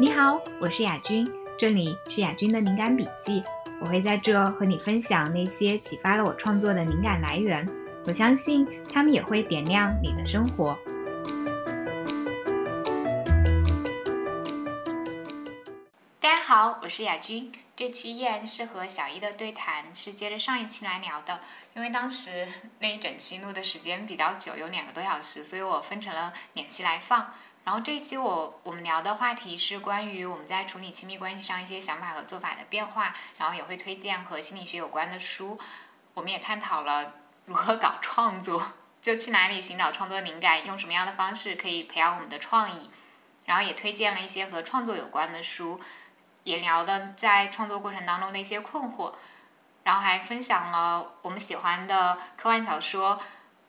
你好，我是雅君，这里是雅君的灵感笔记。我会在这和你分享那些启发了我创作的灵感来源，我相信他们也会点亮你的生活。大家好，我是雅君。这期依然是和小一的对谈，是接着上一期来聊的。因为当时那一整期录的时间比较久，有两个多小时，所以我分成了两期来放。然后这一期我我们聊的话题是关于我们在处理亲密关系上一些想法和做法的变化，然后也会推荐和心理学有关的书。我们也探讨了如何搞创作，就去哪里寻找创作灵感，用什么样的方式可以培养我们的创意。然后也推荐了一些和创作有关的书。也聊的在创作过程当中的一些困惑，然后还分享了我们喜欢的科幻小说，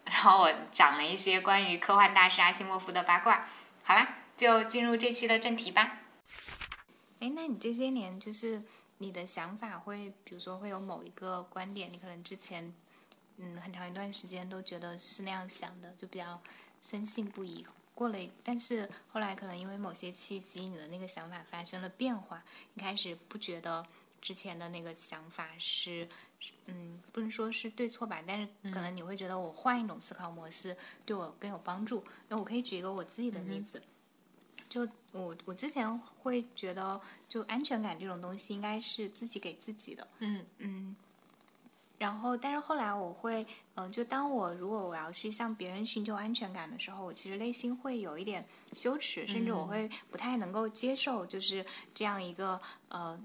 然后我讲了一些关于科幻大师阿西莫夫的八卦。好啦，就进入这期的正题吧。哎，那你这些年就是你的想法会，比如说会有某一个观点，你可能之前嗯很长一段时间都觉得是那样想的，就比较深信不疑。过了，但是后来可能因为某些契机，你的那个想法发生了变化，你开始不觉得之前的那个想法是，嗯，不能说是对错吧，但是可能你会觉得我换一种思考模式对我更有帮助。那我可以举一个我自己的例子，就我我之前会觉得，就安全感这种东西应该是自己给自己的，嗯嗯。然后，但是后来我会，嗯，就当我如果我要去向别人寻求安全感的时候，我其实内心会有一点羞耻，甚至我会不太能够接受，就是这样一个，呃，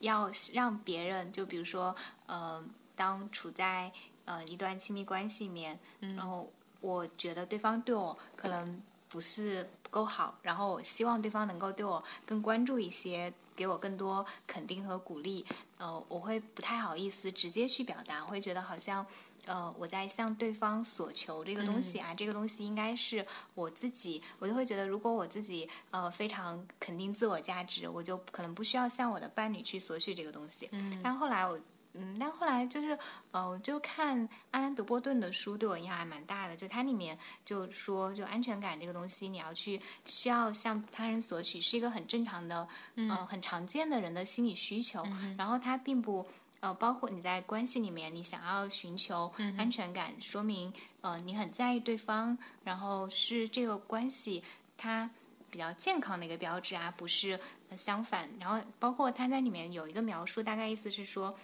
要让别人，就比如说，呃，当处在呃一段亲密关系里面，然后我觉得对方对我可能不是不够好，然后我希望对方能够对我更关注一些。给我更多肯定和鼓励，呃，我会不太好意思直接去表达，会觉得好像，呃，我在向对方索求这个东西啊，这个东西应该是我自己，我就会觉得，如果我自己呃非常肯定自我价值，我就可能不需要向我的伴侣去索取这个东西。嗯，但后来我。嗯，但后来就是，呃，就看阿兰·德波顿的书，对我影响还蛮大的。就它里面就说，就安全感这个东西，你要去需要向他人索取，是一个很正常的，嗯，很常见的人的心理需求。然后它并不，呃，包括你在关系里面，你想要寻求安全感，说明，呃，你很在意对方，然后是这个关系它比较健康的一个标志啊，不是相反。然后包括他在里面有一个描述，大概意思是说。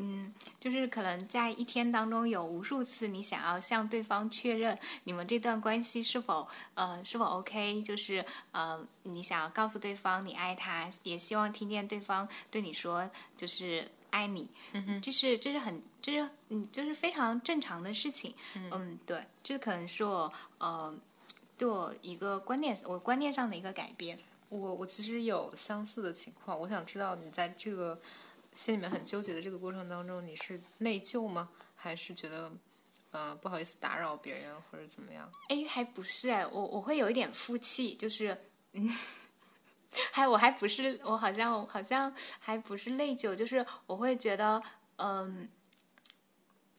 嗯，就是可能在一天当中有无数次，你想要向对方确认你们这段关系是否呃是否 OK，就是呃你想要告诉对方你爱他，也希望听见对方对你说就是爱你，嗯哼，这是这是很这是嗯就是非常正常的事情，嗯对，这可能是我呃对我一个观念我观念上的一个改变。我我其实有相似的情况，我想知道你在这个。心里面很纠结的这个过程当中，你是内疚吗？还是觉得，呃，不好意思打扰别人或者怎么样？哎，还不是哎，我我会有一点负气，就是，嗯，还我还不是，我好像好像还不是内疚，就是我会觉得，嗯，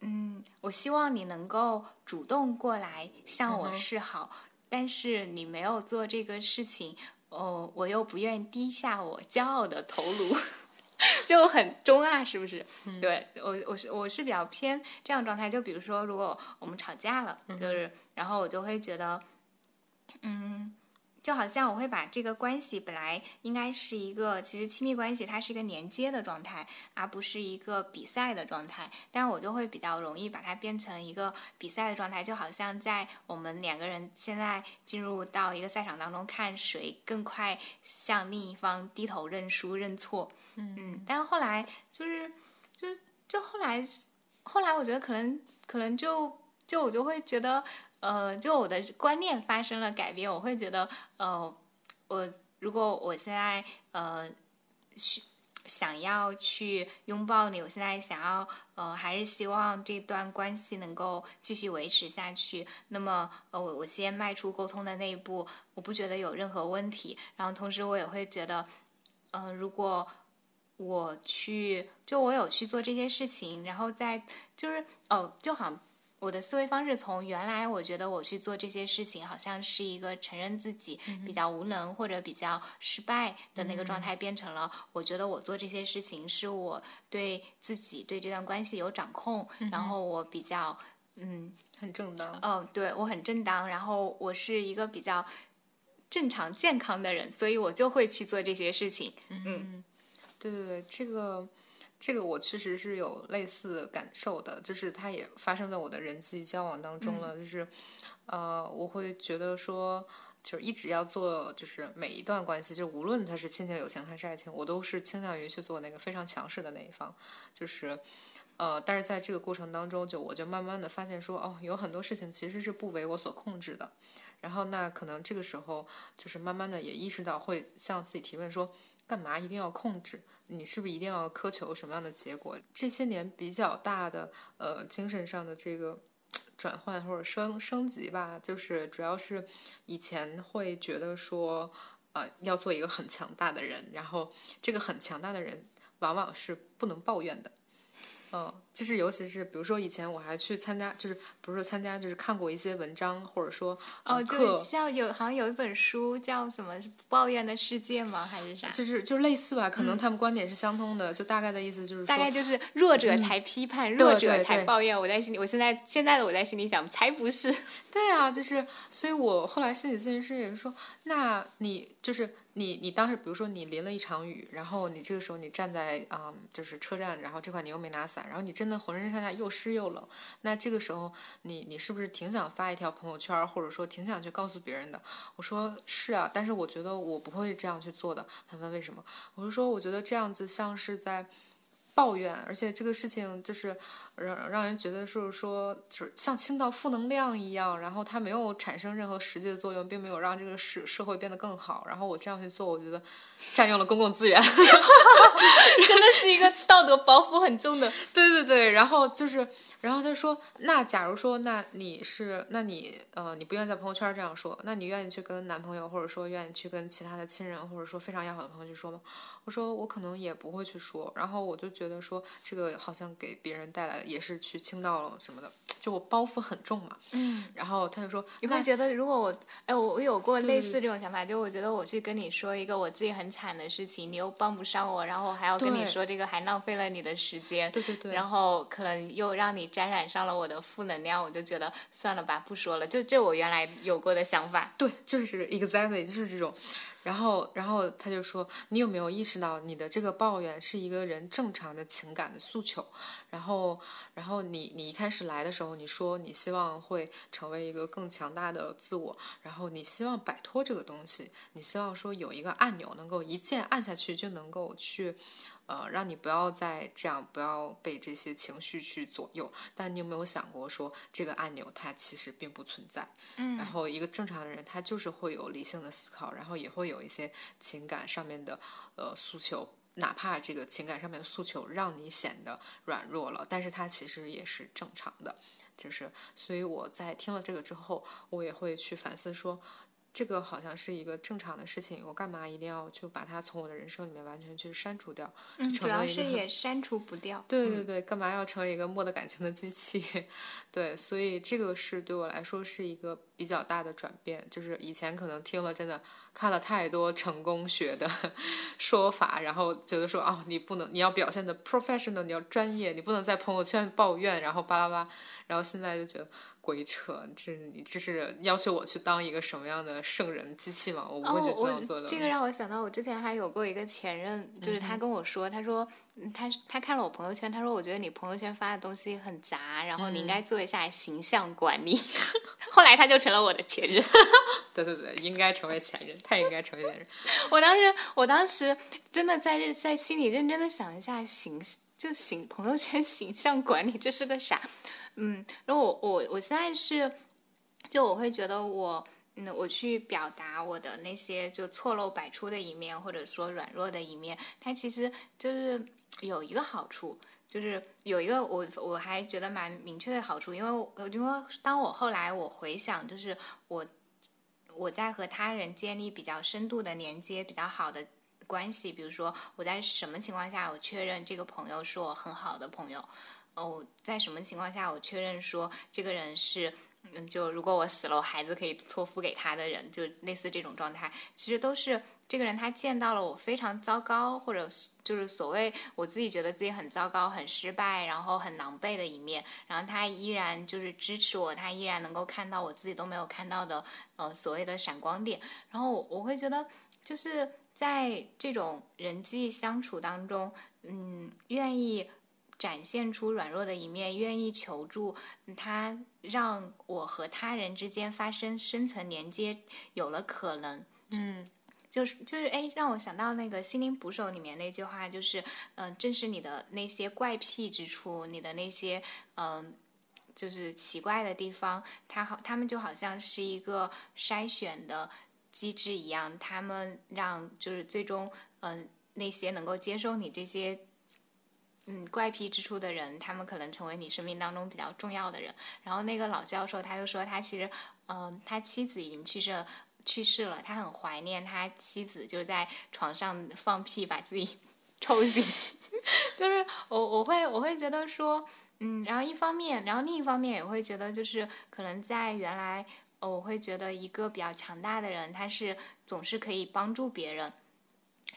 嗯，我希望你能够主动过来向我示好，但是你没有做这个事情，哦，我又不愿低下我骄傲的头颅。就很中啊，是不是？对我，我是我是比较偏这样状态。就比如说，如果我们吵架了，就是，然后我就会觉得，嗯。就好像我会把这个关系本来应该是一个，其实亲密关系它是一个连接的状态，而不是一个比赛的状态。但是我就会比较容易把它变成一个比赛的状态，就好像在我们两个人现在进入到一个赛场当中，看谁更快向另一方低头认输认错。嗯嗯。但是后来就是，就就后来，后来我觉得可能可能就就我就会觉得。呃，就我的观念发生了改变，我会觉得，呃，我如果我现在呃，去想要去拥抱你，我现在想要呃，还是希望这段关系能够继续维持下去。那么，呃，我我先迈出沟通的那一步，我不觉得有任何问题。然后，同时我也会觉得，呃，如果我去，就我有去做这些事情，然后再就是，哦，就好像。我的思维方式从原来我觉得我去做这些事情，好像是一个承认自己比较无能或者比较失败的那个状态，变成了我觉得我做这些事情是我对自己对这段关系有掌控，然后我比较嗯很正当。哦，对我很正当，然后我是一个比较正常健康的人，所以我就会去做这些事情。嗯，对对对，这个。这个我确实是有类似感受的，就是它也发生在我的人际交往当中了。就是，呃，我会觉得说，就是一直要做，就是每一段关系，就无论它是亲情、友情还是爱情，我都是倾向于去做那个非常强势的那一方。就是，呃，但是在这个过程当中，就我就慢慢的发现说，哦，有很多事情其实是不为我所控制的。然后那可能这个时候，就是慢慢的也意识到，会向自己提问说，干嘛一定要控制？你是不是一定要苛求什么样的结果？这些年比较大的呃精神上的这个转换或者升升级吧，就是主要是以前会觉得说呃要做一个很强大的人，然后这个很强大的人往往是不能抱怨的。嗯，就是尤其是比如说以前我还去参加，就是不是说参加，就是看过一些文章，或者说哦，就像有好像有一本书叫什么《抱怨的世界》吗？还是啥？就是就是类似吧，可能他们观点是相通的，就大概的意思就是大概就是弱者才批判，弱者才抱怨。我在心里，我现在现在的我在心里想，才不是。对啊，就是所以，我后来心理咨询师也是说，那你就是。你你当时比如说你淋了一场雨，然后你这个时候你站在啊就是车站，然后这块你又没拿伞，然后你真的浑身上下又湿又冷，那这个时候你你是不是挺想发一条朋友圈，或者说挺想去告诉别人的？我说是啊，但是我觉得我不会这样去做的。他问为什么？我就说我觉得这样子像是在。抱怨，而且这个事情就是让让人觉得是说，就是像倾倒负能量一样，然后它没有产生任何实际的作用，并没有让这个社社会变得更好。然后我这样去做，我觉得占用了公共资源，真的是一个道德包袱很重的。对对对，然后就是。然后他说：“那假如说，那你是，那你，呃，你不愿意在朋友圈这样说，那你愿意去跟男朋友，或者说愿意去跟其他的亲人，或者说非常要好的朋友去说吗？”我说：“我可能也不会去说。”然后我就觉得说，这个好像给别人带来也是去倾倒了什么的，就我包袱很重嘛。嗯。然后他就说：“你会觉得，如果我，哎，我我有过类似这种想法，就我觉得我去跟你说一个我自己很惨的事情，你又帮不上我，然后还要跟你说这个，还浪费了你的时间。对对对。然后可能又让你沾染上了我。”的负能量，我就觉得算了吧，不说了。就这我原来有过的想法，对，就是 exactly 就是这种。然后，然后他就说：“你有没有意识到，你的这个抱怨是一个人正常的情感的诉求？然后，然后你你一开始来的时候，你说你希望会成为一个更强大的自我，然后你希望摆脱这个东西，你希望说有一个按钮能够一键按下去就能够去。”呃，让你不要再这样，不要被这些情绪去左右。但你有没有想过，说这个按钮它其实并不存在？嗯。然后一个正常的人，他就是会有理性的思考，然后也会有一些情感上面的呃诉求，哪怕这个情感上面的诉求让你显得软弱了，但是它其实也是正常的。就是，所以我在听了这个之后，我也会去反思说。这个好像是一个正常的事情，我干嘛一定要就把它从我的人生里面完全去删除掉？嗯，主要是也删除不掉。对对对，干嘛要成为一个没得感情的机器？对，所以这个是对我来说是一个比较大的转变。就是以前可能听了真的看了太多成功学的 说法，然后觉得说哦，你不能，你要表现的 professional，你要专业，你不能在朋友圈抱怨，然后巴拉巴，然后现在就觉得。鬼扯！这你这是要求我去当一个什么样的圣人机器吗？我不会去这样做的。这个让我想到，我之前还有过一个前任，就是他跟我说，他说他他看了我朋友圈，他说我觉得你朋友圈发的东西很杂，然后你应该做一下形象管理。后来他就成了我的前任。对对对，应该成为前任，他应该成为前任。我当时我当时真的在在心里认真的想一下形就形朋友圈形象管理这是个啥？嗯，然后我我我现在是，就我会觉得我，嗯，我去表达我的那些就错漏百出的一面，或者说软弱的一面，它其实就是有一个好处，就是有一个我我还觉得蛮明确的好处，因为因为当我后来我回想，就是我我在和他人建立比较深度的连接，比较好的关系，比如说我在什么情况下我确认这个朋友是我很好的朋友。哦，在什么情况下我确认说这个人是。嗯，就如果我死了，我孩子可以托付给他的人，就类似这种状态，其实都是这个人他见到了我非常糟糕，或者就是所谓我自己觉得自己很糟糕、很失败，然后很狼狈的一面，然后他依然就是支持我，他依然能够看到我自己都没有看到的呃所谓的闪光点，然后我我会觉得就是在这种人际相处当中，嗯，愿意。展现出软弱的一面，愿意求助，他让我和他人之间发生深层连接有了可能。嗯，就是就是哎，让我想到那个《心灵捕手》里面那句话，就是嗯，正是你的那些怪癖之处，你的那些嗯，就是奇怪的地方，他好，他们就好像是一个筛选的机制一样，他们让就是最终嗯，那些能够接受你这些。嗯，怪癖之处的人，他们可能成为你生命当中比较重要的人。然后那个老教授他就说，他其实，嗯，他妻子已经去世，去世了，他很怀念他妻子，就是在床上放屁把自己 抽醒。就是我我会我会觉得说，嗯，然后一方面，然后另一方面也会觉得，就是可能在原来，我会觉得一个比较强大的人，他是总是可以帮助别人。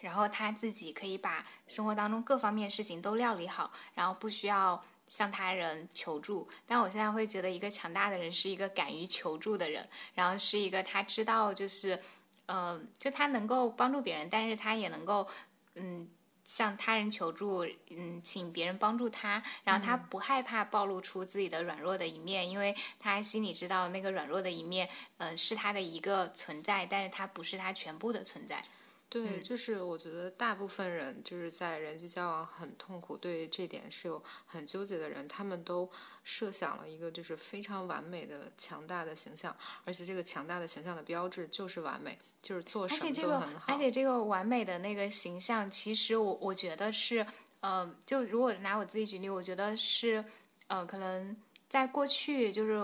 然后他自己可以把生活当中各方面事情都料理好，然后不需要向他人求助。但我现在会觉得，一个强大的人是一个敢于求助的人，然后是一个他知道就是，嗯，就他能够帮助别人，但是他也能够，嗯，向他人求助，嗯，请别人帮助他。然后他不害怕暴露出自己的软弱的一面，因为他心里知道那个软弱的一面，嗯，是他的一个存在，但是他不是他全部的存在。对，就是我觉得大部分人就是在人际交往很痛苦，对这点是有很纠结的人，他们都设想了一个就是非常完美的强大的形象，而且这个强大的形象的标志就是完美，就是做什么都很好。而且这个完美的那个形象，其实我我觉得是，呃，就如果拿我自己举例，我觉得是，呃，可能在过去就是。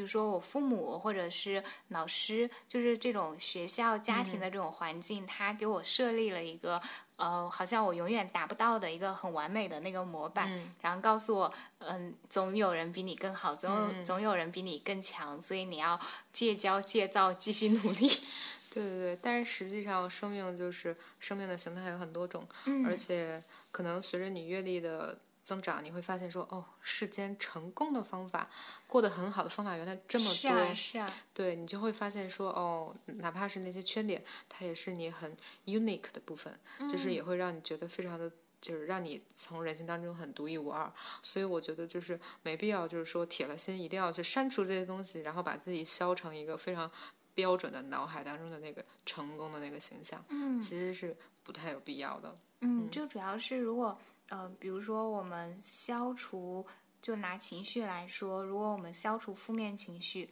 比如说我父母或者是老师，就是这种学校家庭的这种环境，他给我设立了一个呃，好像我永远达不到的一个很完美的那个模板，然后告诉我，嗯，总有人比你更好，总总有人比你更强，所以你要戒骄戒躁，继续努力。对对对，但是实际上生命就是生命的形态有很多种，而且可能随着你阅历的。增长，你会发现说，哦，世间成功的方法，过得很好的方法，原来这么多。是啊，是啊。对你就会发现说，哦，哪怕是那些缺点，它也是你很 unique 的部分，就是也会让你觉得非常的，就是让你从人群当中很独一无二。所以我觉得就是没必要，就是说铁了心一定要去删除这些东西，然后把自己削成一个非常标准的脑海当中的那个成功的那个形象。嗯，其实是不太有必要的。嗯，就主要是如果。呃，比如说我们消除，就拿情绪来说，如果我们消除负面情绪，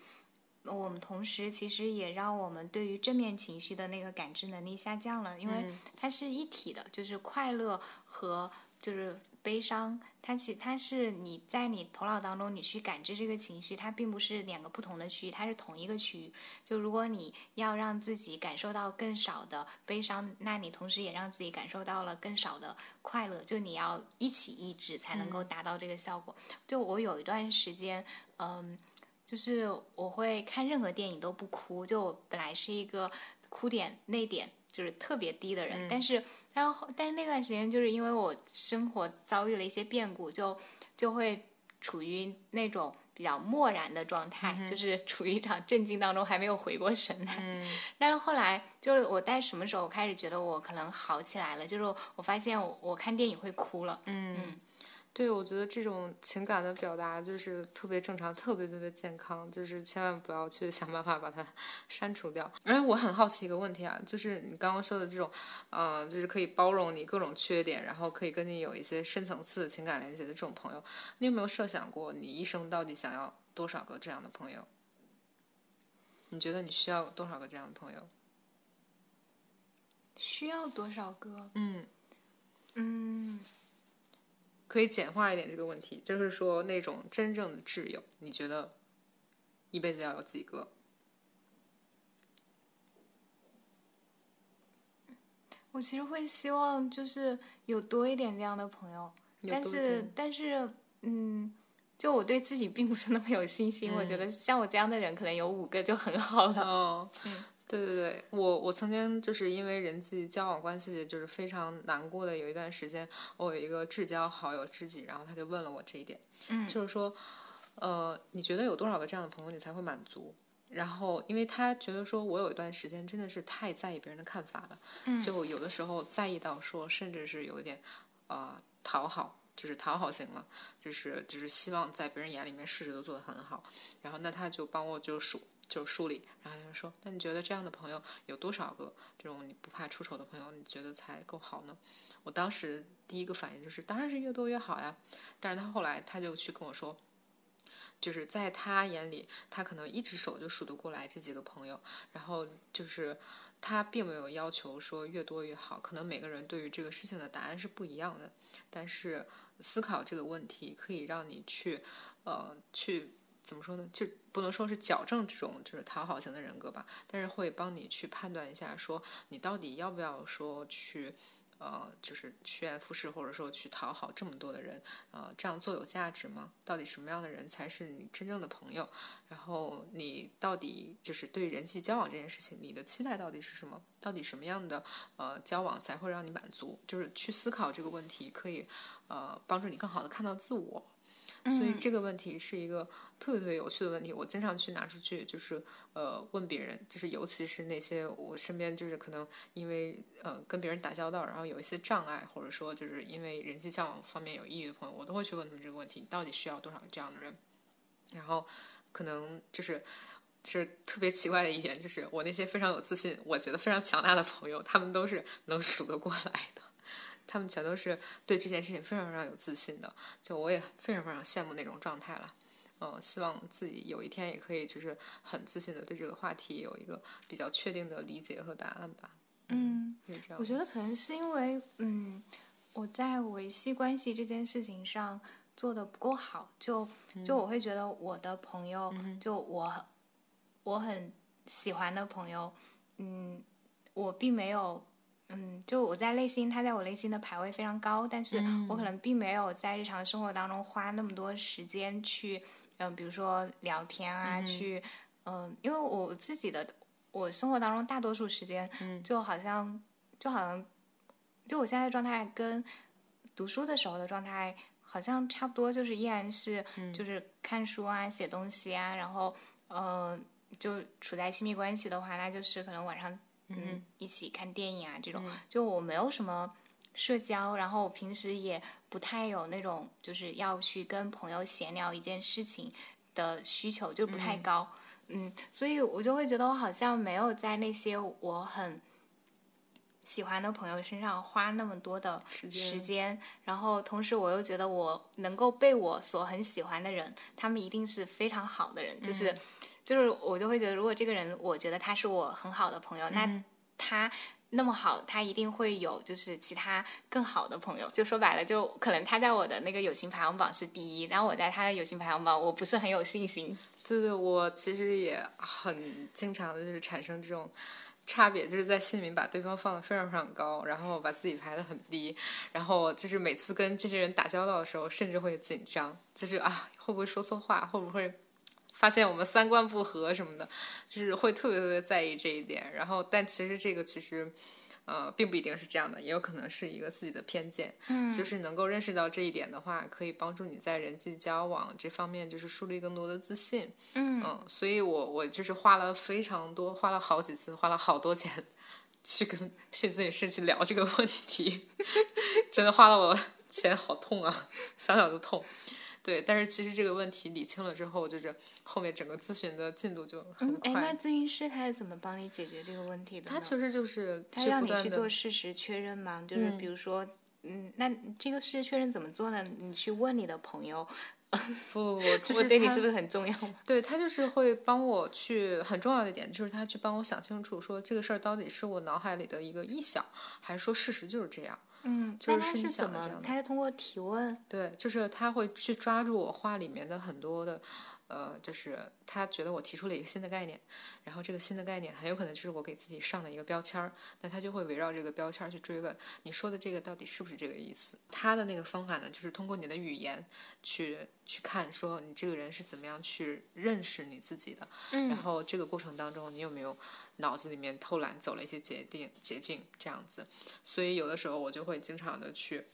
我们同时其实也让我们对于正面情绪的那个感知能力下降了，因为它是一体的，就是快乐和就是。悲伤，它其它是你在你头脑当中，你去感知这个情绪，它并不是两个不同的区域，它是同一个区域。就如果你要让自己感受到更少的悲伤，那你同时也让自己感受到了更少的快乐。就你要一起抑制，才能够达到这个效果。就我有一段时间，嗯，就是我会看任何电影都不哭。就我本来是一个哭点泪点就是特别低的人，但是。然后，但是那段时间就是因为我生活遭遇了一些变故，就就会处于那种比较漠然的状态，就是处于一场震惊当中，还没有回过神来。但是后来，就是我在什么时候开始觉得我可能好起来了？就是我发现我我看电影会哭了。嗯。对，我觉得这种情感的表达就是特别正常，特别特别健康，就是千万不要去 想办法把它删除掉。而我很好奇一个问题啊，就是你刚刚说的这种，嗯，就是可以包容你各种缺点，然后可以跟你有一些深层次的情感连接的这种朋友，你有没有设想过，你一生到底想要多少个这样的朋友？你觉得你需要多少个这样的朋友？需要多少个？嗯嗯。可以简化一点这个问题，就是说那种真正的挚友，你觉得一辈子要有几个？我其实会希望就是有多一点这样的朋友，但是但是嗯，就我对自己并不是那么有信心。我觉嗯得像我这样的人，可能有五个就很好了。哦，对对对，我我曾经就是因为人际交往关系就是非常难过的有一段时间，我有一个至交好友知己，然后他就问了我这一点，嗯就是说，呃，你觉得有多少个这样的朋友你才会满足？然后，因为他觉得说，我有一段时间真的是太在意别人的看法了，嗯就有的时候在意到说，甚至是有一点呃讨好，就是讨好型了，就是就是希望在别人眼里面事事都做得很好。然后那他就帮我就数就梳理，然后他就说，那你觉得这样的朋友有多少个这种你不怕出丑的朋友，你觉得才够好呢？我当时第一个反应就是，当然是越多越好呀。但是他后来他就去跟我说。就是在他眼里，他可能一只手就数得过来这几个朋友，然后就是他并没有要求说越多越好，可能每个人对于这个事情的答案是不一样的，但是思考这个问题可以让你去，呃，去怎么说呢？就不能说是矫正这种就是讨好型的人格吧，但是会帮你去判断一下，说你到底要不要说去。呃，就是趋炎附势，或者说去讨好这么多的人，呃，这样做有价值吗？到底什么样的人才是你真正的朋友？然后你到底就是对人际交往这件事情，你的期待到底是什么？到底什么样的呃交往才会让你满足？就是去思考这个问题，可以呃帮助你更好的看到自我。所以这个问题是一个特别特别有趣的问题，我经常去拿出去，就是呃问别人，就是尤其是那些我身边就是可能因为呃跟别人打交道，然后有一些障碍，或者说就是因为人际交往方面有抑郁的朋友，我都会去问他们这个问题：你到底需要多少这样的人？然后可能就是。就是特别奇怪的一点，就是我那些非常有自信、我觉得非常强大的朋友，他们都是能数得过来的。他们全都是对这件事情非常非常有自信的，就我也非常非常羡慕那种状态了。嗯，希望自己有一天也可以就是很自信的对这个话题有一个比较确定的理解和答案吧。嗯，是这样我。觉得可能是因为，嗯，我在维系关系这件事情上做的不够好，就就我会觉得我的朋友，就我我很喜欢的朋友，嗯，我并没有。嗯，就我在内心，他在我内心的排位非常高，但是我可能并没有在日常生活当中花那么多时间去，嗯、比如说聊天啊，去，嗯、因为我自己的我生活当中大多数时间，就好像就好像，就我现在的状态跟读书的时候的状态好像差不多，就是依然是就是看书啊、写东西啊，然后呃，就处在亲密关系的话，那就是可能晚上嗯一起看电影啊这种，就我没有什么社交，然后我平时也不太有那种就是要去跟朋友闲聊一件事情的需求，就不太高。嗯，所以我就会觉得我好像没有在那些我很喜欢的朋友身上花那么多的时间时间，然后同时我又觉得我能够被我所很喜欢的人，他们一定是非常好的人，就是就是我就会觉得，如果这个人我觉得他是我很好的朋友，那他。那么好，他一定会有就是其他更好的朋友。就说白了，就可能他在我的那个友情排行榜是第一，然后我在他的友情排行榜我不是很有信心。对对，我其实也很经常的就是产生这种差别，就是在心里面把对方放的非常非常高，然后把自己排的很低，然后就是每次跟这些人打交道的时候，甚至会紧张，就是啊会不会说错话，会不会发现我们三观不合什么的，就是会特别特别在意这一点。然后，但其实这个其实。呃，并不一定是这样的，也有可能是一个自己的偏见。嗯就是能够认识到这一点的话，可以帮助你在人际交往这方面就是树立更多的自信。嗯嗯，所以我我就是花了非常多，花了好几次，花了好多钱去跟心理咨询师去聊这个问题，真的花了我钱好痛啊，想想就痛。对，但是其实这个问题理清了之后，就是后面整个咨询的进度就很快。那咨询师他是怎么帮你解决这个问题的？他其实就是他让你去做事实确认吗？就是比如说，嗯，那这个事实确认怎么做呢？你去问你的朋友，不不不，就我是对你是不是很重要？对他就是会帮我去很重要的一点，就是他去帮我想清楚，说这个事儿到底是我脑海里的一个臆想，还是说事实就是这样。嗯，就是是怎么他是通过提问？对，就是他会去抓住我话里面的很多的呃，就是他觉得我提出了一个新的概念，然后这个新的概念很有可能就是我给自己上的一个标签儿，那他就会围绕这个标签儿去追问你说的这个到底是不是这个意思。他的那个方法呢，就是通过你的语言去去看，说你这个人是怎么样去认识你自己的，然后这个过程当中你有没有脑子里面偷懒走了一些捷径捷径这样子。所以有的时候我就会经常的去。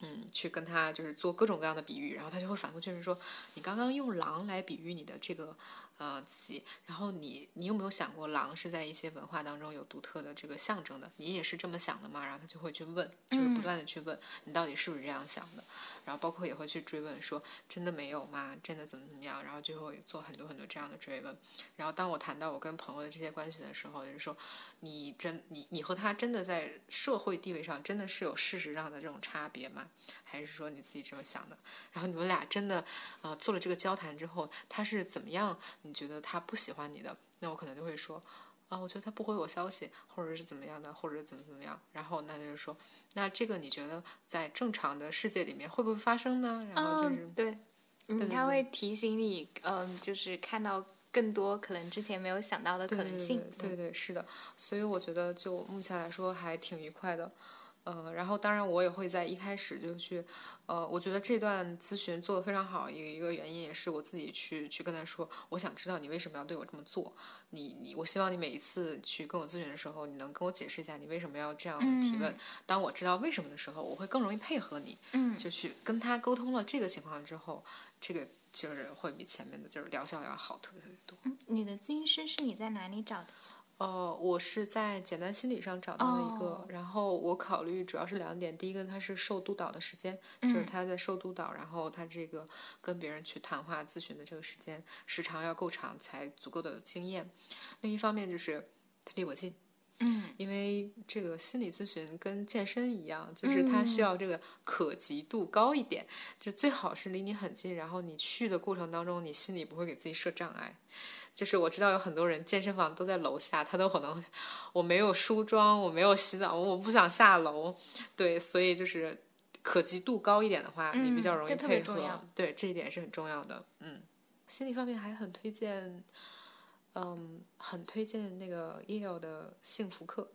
嗯，去跟他就是做各种各样的比喻，然后他就会反复确认说，你刚刚用狼来比喻你的这个呃自己，然后你你有没有想过，狼是在一些文化当中有独特的这个象征的？你也是这么想的吗？然后他就会去问，就是不断的去问你到底是不是这样想的，然后包括也会去追问说，真的没有吗？真的怎么怎么样？然后就会做很多很多这样的追问。然后当我谈到我跟朋友的这些关系的时候，就是说。你真你你和他真的在社会地位上真的是有事实上的这种差别吗？还是说你自己这么想的？然后你们俩真的啊做了这个交谈之后，他是怎么样？你觉得他不喜欢你的？那我可能就会说啊，我觉得他不回我消息，或者是怎么样的，或者怎么怎么样。然后那就是说，那这个你觉得在正常的世界里面会不会发生呢？然后就是对，嗯，他会提醒你，嗯，就是看到。更多可能之前没有想到的可能性，对对是的，所以我觉得就目前来说还挺愉快的，呃，然后当然我也会在一开始就去，呃，我觉得这段咨询做的非常好，有一个原因也是我自己去去跟他说，我想知道你为什么要对我这么做，你你我希望你每一次去跟我咨询的时候，你能跟我解释一下你为什么要这样提问，当我知道为什么的时候，我会更容易配合你，嗯，就去跟他沟通了这个情况之后，这个。就是会比前面的就是疗效要好特别特别多。嗯，你的咨询师是你在哪里找的？呃，我是在简单心理上找到了一个，然后我考虑主要是两点，第一个他是受督导的时间，就是他在受督导，然后他这个跟别人去谈话咨询的这个时间时长要够长才足够的经验。另一方面就是他离我近。嗯，因为这个心理咨询跟健身一样，就是它需要这个可及度高一点，就最好是离你很近，然后你去的过程当中，你心里不会给自己设障碍。就是我知道有很多人健身房都在楼下，他都可能我没有梳妆，我没有洗澡，我不想下楼。对，所以就是可及度高一点的话，你比较容易配合。对，这一点是很重要的。嗯，心理方面还很推荐。嗯，很推荐那个耶鲁的幸福课。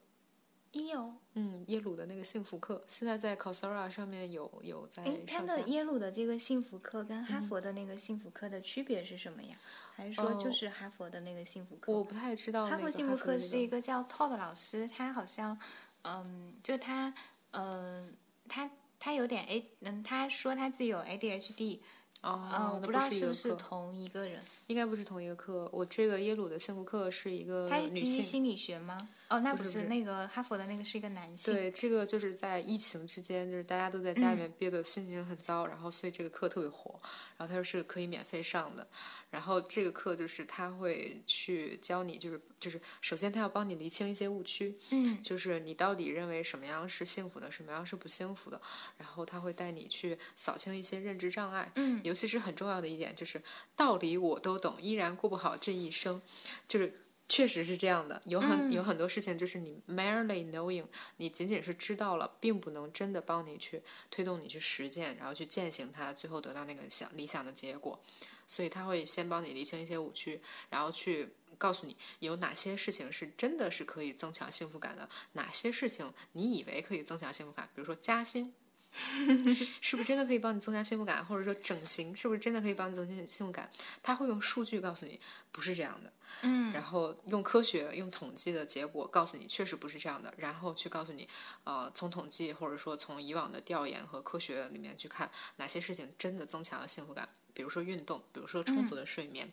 耶鲁，嗯，耶鲁的那个幸福课，现在在 Coursera 上面有有在上架。他的耶鲁的这个幸福课跟哈佛的那个幸福课的区别是什么呀？还是说就是哈佛的那个幸福课？我不太知道。哈佛幸福课是一个叫 Todd 老师，他好像，嗯，就他，嗯，他他有点 A，嗯，他说他自己有 ADHD。哦，我不知道是不是同一个人，应该不是同一个课。我这个耶鲁的幸福课是一个他是基于心理学吗？哦，那不是那个哈佛的那个是一个男性。对，这个就是在疫情之间，就是大家都在家里面憋得心情很糟，然后所以这个课特别火。然后他说是可以免费上的。然后这个课就是他会去教你，就是就是首先他要帮你厘清一些误区，嗯，就是你到底认为什么样是幸福的，什么样是不幸福的。然后他会带你去扫清一些认知障碍，嗯，尤其是很重要的一点就是道理我都懂，依然过不好这一生，就是确实是这样的。有很有很多事情就是你 merely knowing，你仅仅是知道了，并不能真的帮你去推动你去实践，然后去践行它，最后得到那个想理想的结果。所以他会先帮你理清一些误区，然后去告诉你有哪些事情是真的是可以增强幸福感的，哪些事情你以为可以增强幸福感，比如说加薪，是不是真的可以帮你增加幸福感？或者说整形是不是真的可以帮你增加幸福感？他会用数据告诉你不是这样的，嗯，然后用科学、用统计的结果告诉你确实不是这样的，然后去告诉你，呃，从统计或者说从以往的调研和科学里面去看哪些事情真的增强了幸福感。比如说运动，比如说充足的睡眠，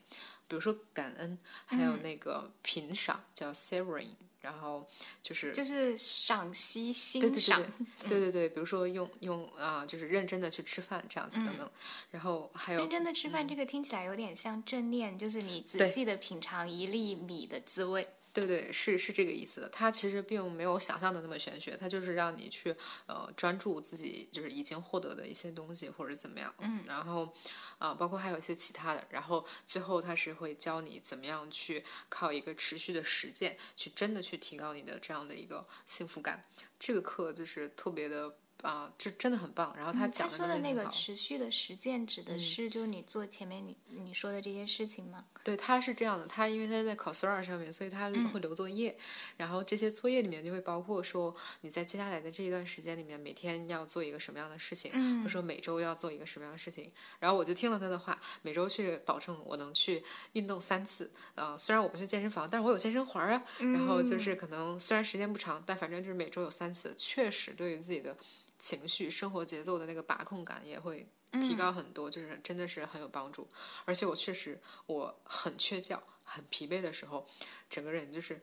比如说感恩，还有那个品赏，叫 savoring，然后就是就是赏析欣赏，对。对对，比如说用用啊，就是认真的去吃饭这样子等等，然后还有认真的吃饭，这个听起来有点像正念，就是你仔细的品尝一粒米的滋味。对对，是是这个意思的。它其实并没有想象的那么玄学，它就是让你去呃专注自己就是已经获得的一些东西或者怎么样。嗯，然后啊，包括还有一些其他的。然后最后它是会教你怎么样去靠一个持续的实践，去真的去提高你的这样的一个幸福感。这个课就是特别的啊，这真的很棒。然后他讲嗯他说的那个持续的实践，指的是就是你做前面你你说的这些事情吗？对，他是这样的，他因为他是在 Coursera 上面，所以他会留作业，然后这些作业里面就会包括说你在接下来的这一段时间里面，每天要做一个什么样的事情，或者说每周要做一个什么样的事情。然后我就听了他的话，每周去保证我能去运动三次。呃，虽然我不去健身房，但是我有健身环啊。然后就是可能虽然时间不长，但反正就是每周有三次，确实对于自己的情绪、生活节奏的那个把控感也会提高很多，就是真的是很有帮助。而且我确实我很缺觉、很疲惫的时候，整个人就是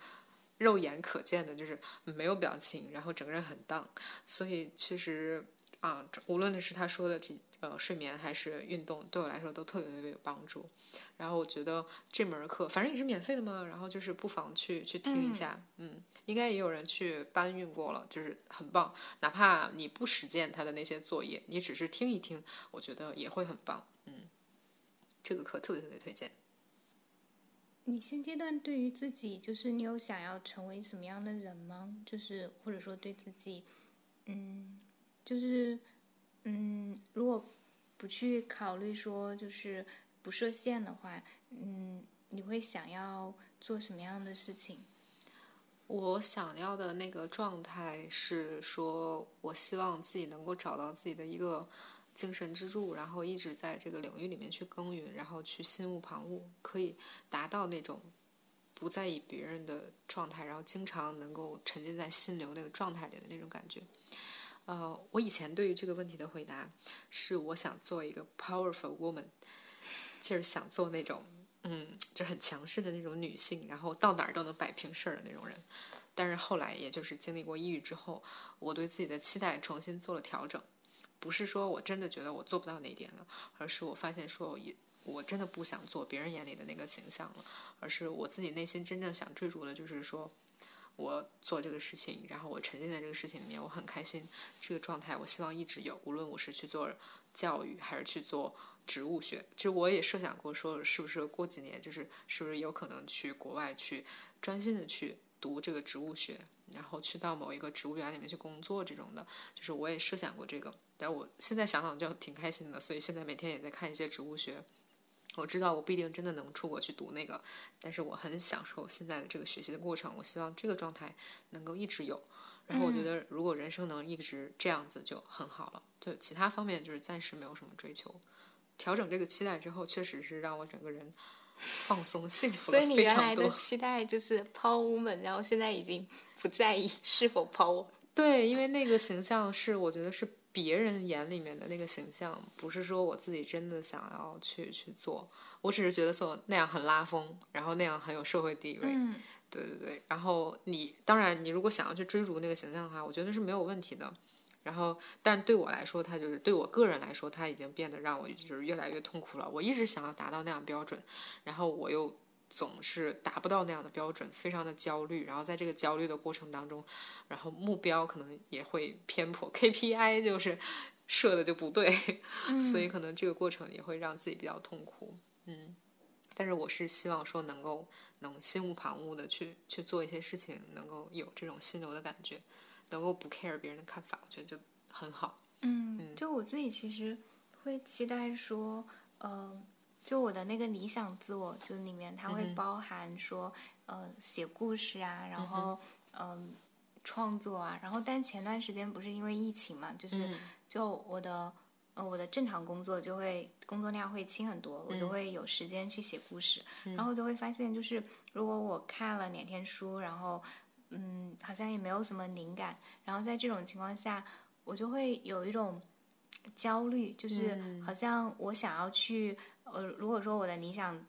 肉眼可见的，就是没有表情，然后整个人很荡。所以其实啊，无论是他说的这呃睡眠还是运动，对我来说都特别特别有帮助。然后我觉得这门课反正也是免费的嘛，然后就是不妨去去听一下，嗯应该也有人去搬运过了，就是很棒。哪怕你不实践他的那些作业，你只是听一听，我觉得也会很棒。嗯，这个课特别特别推荐。你现阶段对于自己，就是你有想要成为什么样的人吗？就是或者说对自己，嗯，就是嗯，如果不去考虑说就是不设限的话，嗯，你会想要做什么样的事情？我想要的那个状态是说，我希望自己能够找到自己的一个精神支柱，然后一直在这个领域里面去耕耘，然后去心无旁骛，可以达到那种不在意别人的状态，然后经常能够沉浸在心流那个状态里的那种感觉。呃，我以前对于这个问题的回答是，我想做一个 powerful woman，就是想做那种。嗯，就很强势的那种女性，然后到哪儿都能摆平事儿的那种人。但是后来，也就是经历过抑郁之后，我对自己的期待重新做了调整。不是说我真的觉得我做不到那一点了，而是我发现说，也我真的不想做别人眼里的那个形象了，而是我自己内心真正想追逐的，就是说我做这个事情，然后我沉浸在这个事情里面，我很开心。这个状态，我希望一直有，无论我是去做教育，还是去做。植物学，其实我也设想过，说是不是过几年，就是是不是有可能去国外去专心的去读这个植物学，然后去到某一个植物园里面去工作这种的，就是我也设想过这个。但我现在想想就挺开心的，所以现在每天也在看一些植物学。我知道我不一定真的能出国去读那个，但是我很享受现在的这个学习的过程。我希望这个状态能够一直有。然后我觉得，如果人生能一直这样子就很好了。就其他方面就是暂时没有什么追求。调整这个期待之后，确实是让我整个人放松、幸福了所以你原来的非常多。期 待就是 power woman，然后现在已经不在意是否 power。对，因为那个形象是我觉得是别人眼里面的那个形象，不是说我自己真的想要去去做。我只是觉得说那样很拉风，然后那样很有社会地位。嗯对对对，然后你当然，你如果想要去追逐那个形象的话，我觉得是没有问题的。然后，但对我来说，它就是对我个人来说，它已经变得让我就是越来越痛苦了。我一直想要达到那样标准，然后我又总是达不到那样的标准，非常的焦虑。然后在这个焦虑的过程当中，然后目标可能也会偏颇，KPI 就是设的就不对，所以可能这个过程也会让自己比较痛苦。嗯，但是我是希望说能够能心无旁骛的去去做一些事情，能够有这种心流的感觉。能够不 care 别人的看法，我觉得就很好。嗯，就我自己其实会期待说，呃，就我的那个理想自我，就里面它会包含说，呃，写故事啊，然后嗯、创作啊，然后但前段时间不是因为疫情嘛，就是就我的呃我的正常工作就会工作量会轻很多，我就会有时间去写故事，然后就会发现就是如果我看了两天书，然后嗯，好像也没有什么灵感。然后在这种情况下，我就会有一种焦虑，就是好像我想要去，呃，如果说我的理想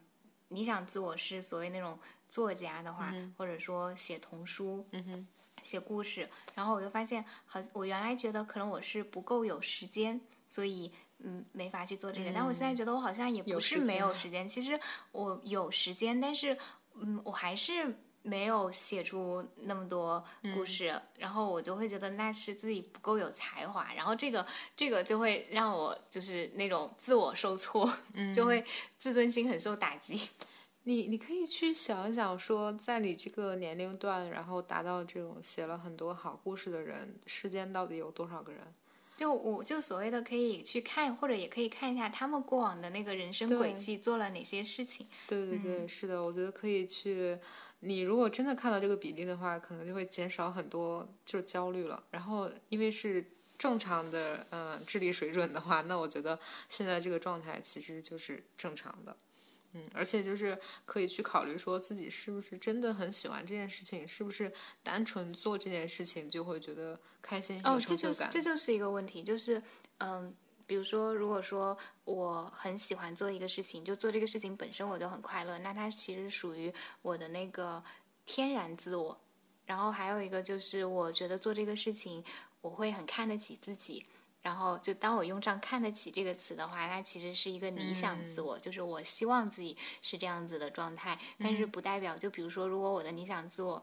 理想自我是所谓那种作家的话，或者说写童书，嗯哼，写故事，然后我就发现，好，我原来觉得可能我是不够有时间，所以嗯没法去做这个。但我现在觉得我好像也不是没有时间，其实我有时间，但是嗯，我还是没有写出那么多故事，然后我就会觉得那是自己不够有才华，然后这个这个就会让我就是那种自我受挫，就会自尊心很受打击。你你可以去想一想，说在你这个年龄段，然后达到这种写了很多好故事的人，世间到底有多少个人？就我就所谓的可以去看，或者也可以看一下他们过往的那个人生轨迹做了哪些事情。对对对，是的，我觉得可以去。你如果真的看到这个比例的话，可能就会减少很多就是焦虑了。然后因为是正常的，嗯、智力水准的话，那我觉得现在这个状态其实就是正常的。嗯，而且就是可以去考虑说自己是不是真的很喜欢这件事情，是不是单纯做这件事情就会觉得开心有哦，这就是成就感。这就是一个问题，就是嗯。比如说，如果说我很喜欢做一个事情，就做这个事情本身我就很快乐，那它其实属于我的那个天然自我。然后还有一个就是，我觉得做这个事情我会很看得起自己。然后就当我用上“看得起”这个词的话，它其实是一个理想自我，就是我希望自己是这样子的状态，但是不代表，就比如说，如果我的理想自我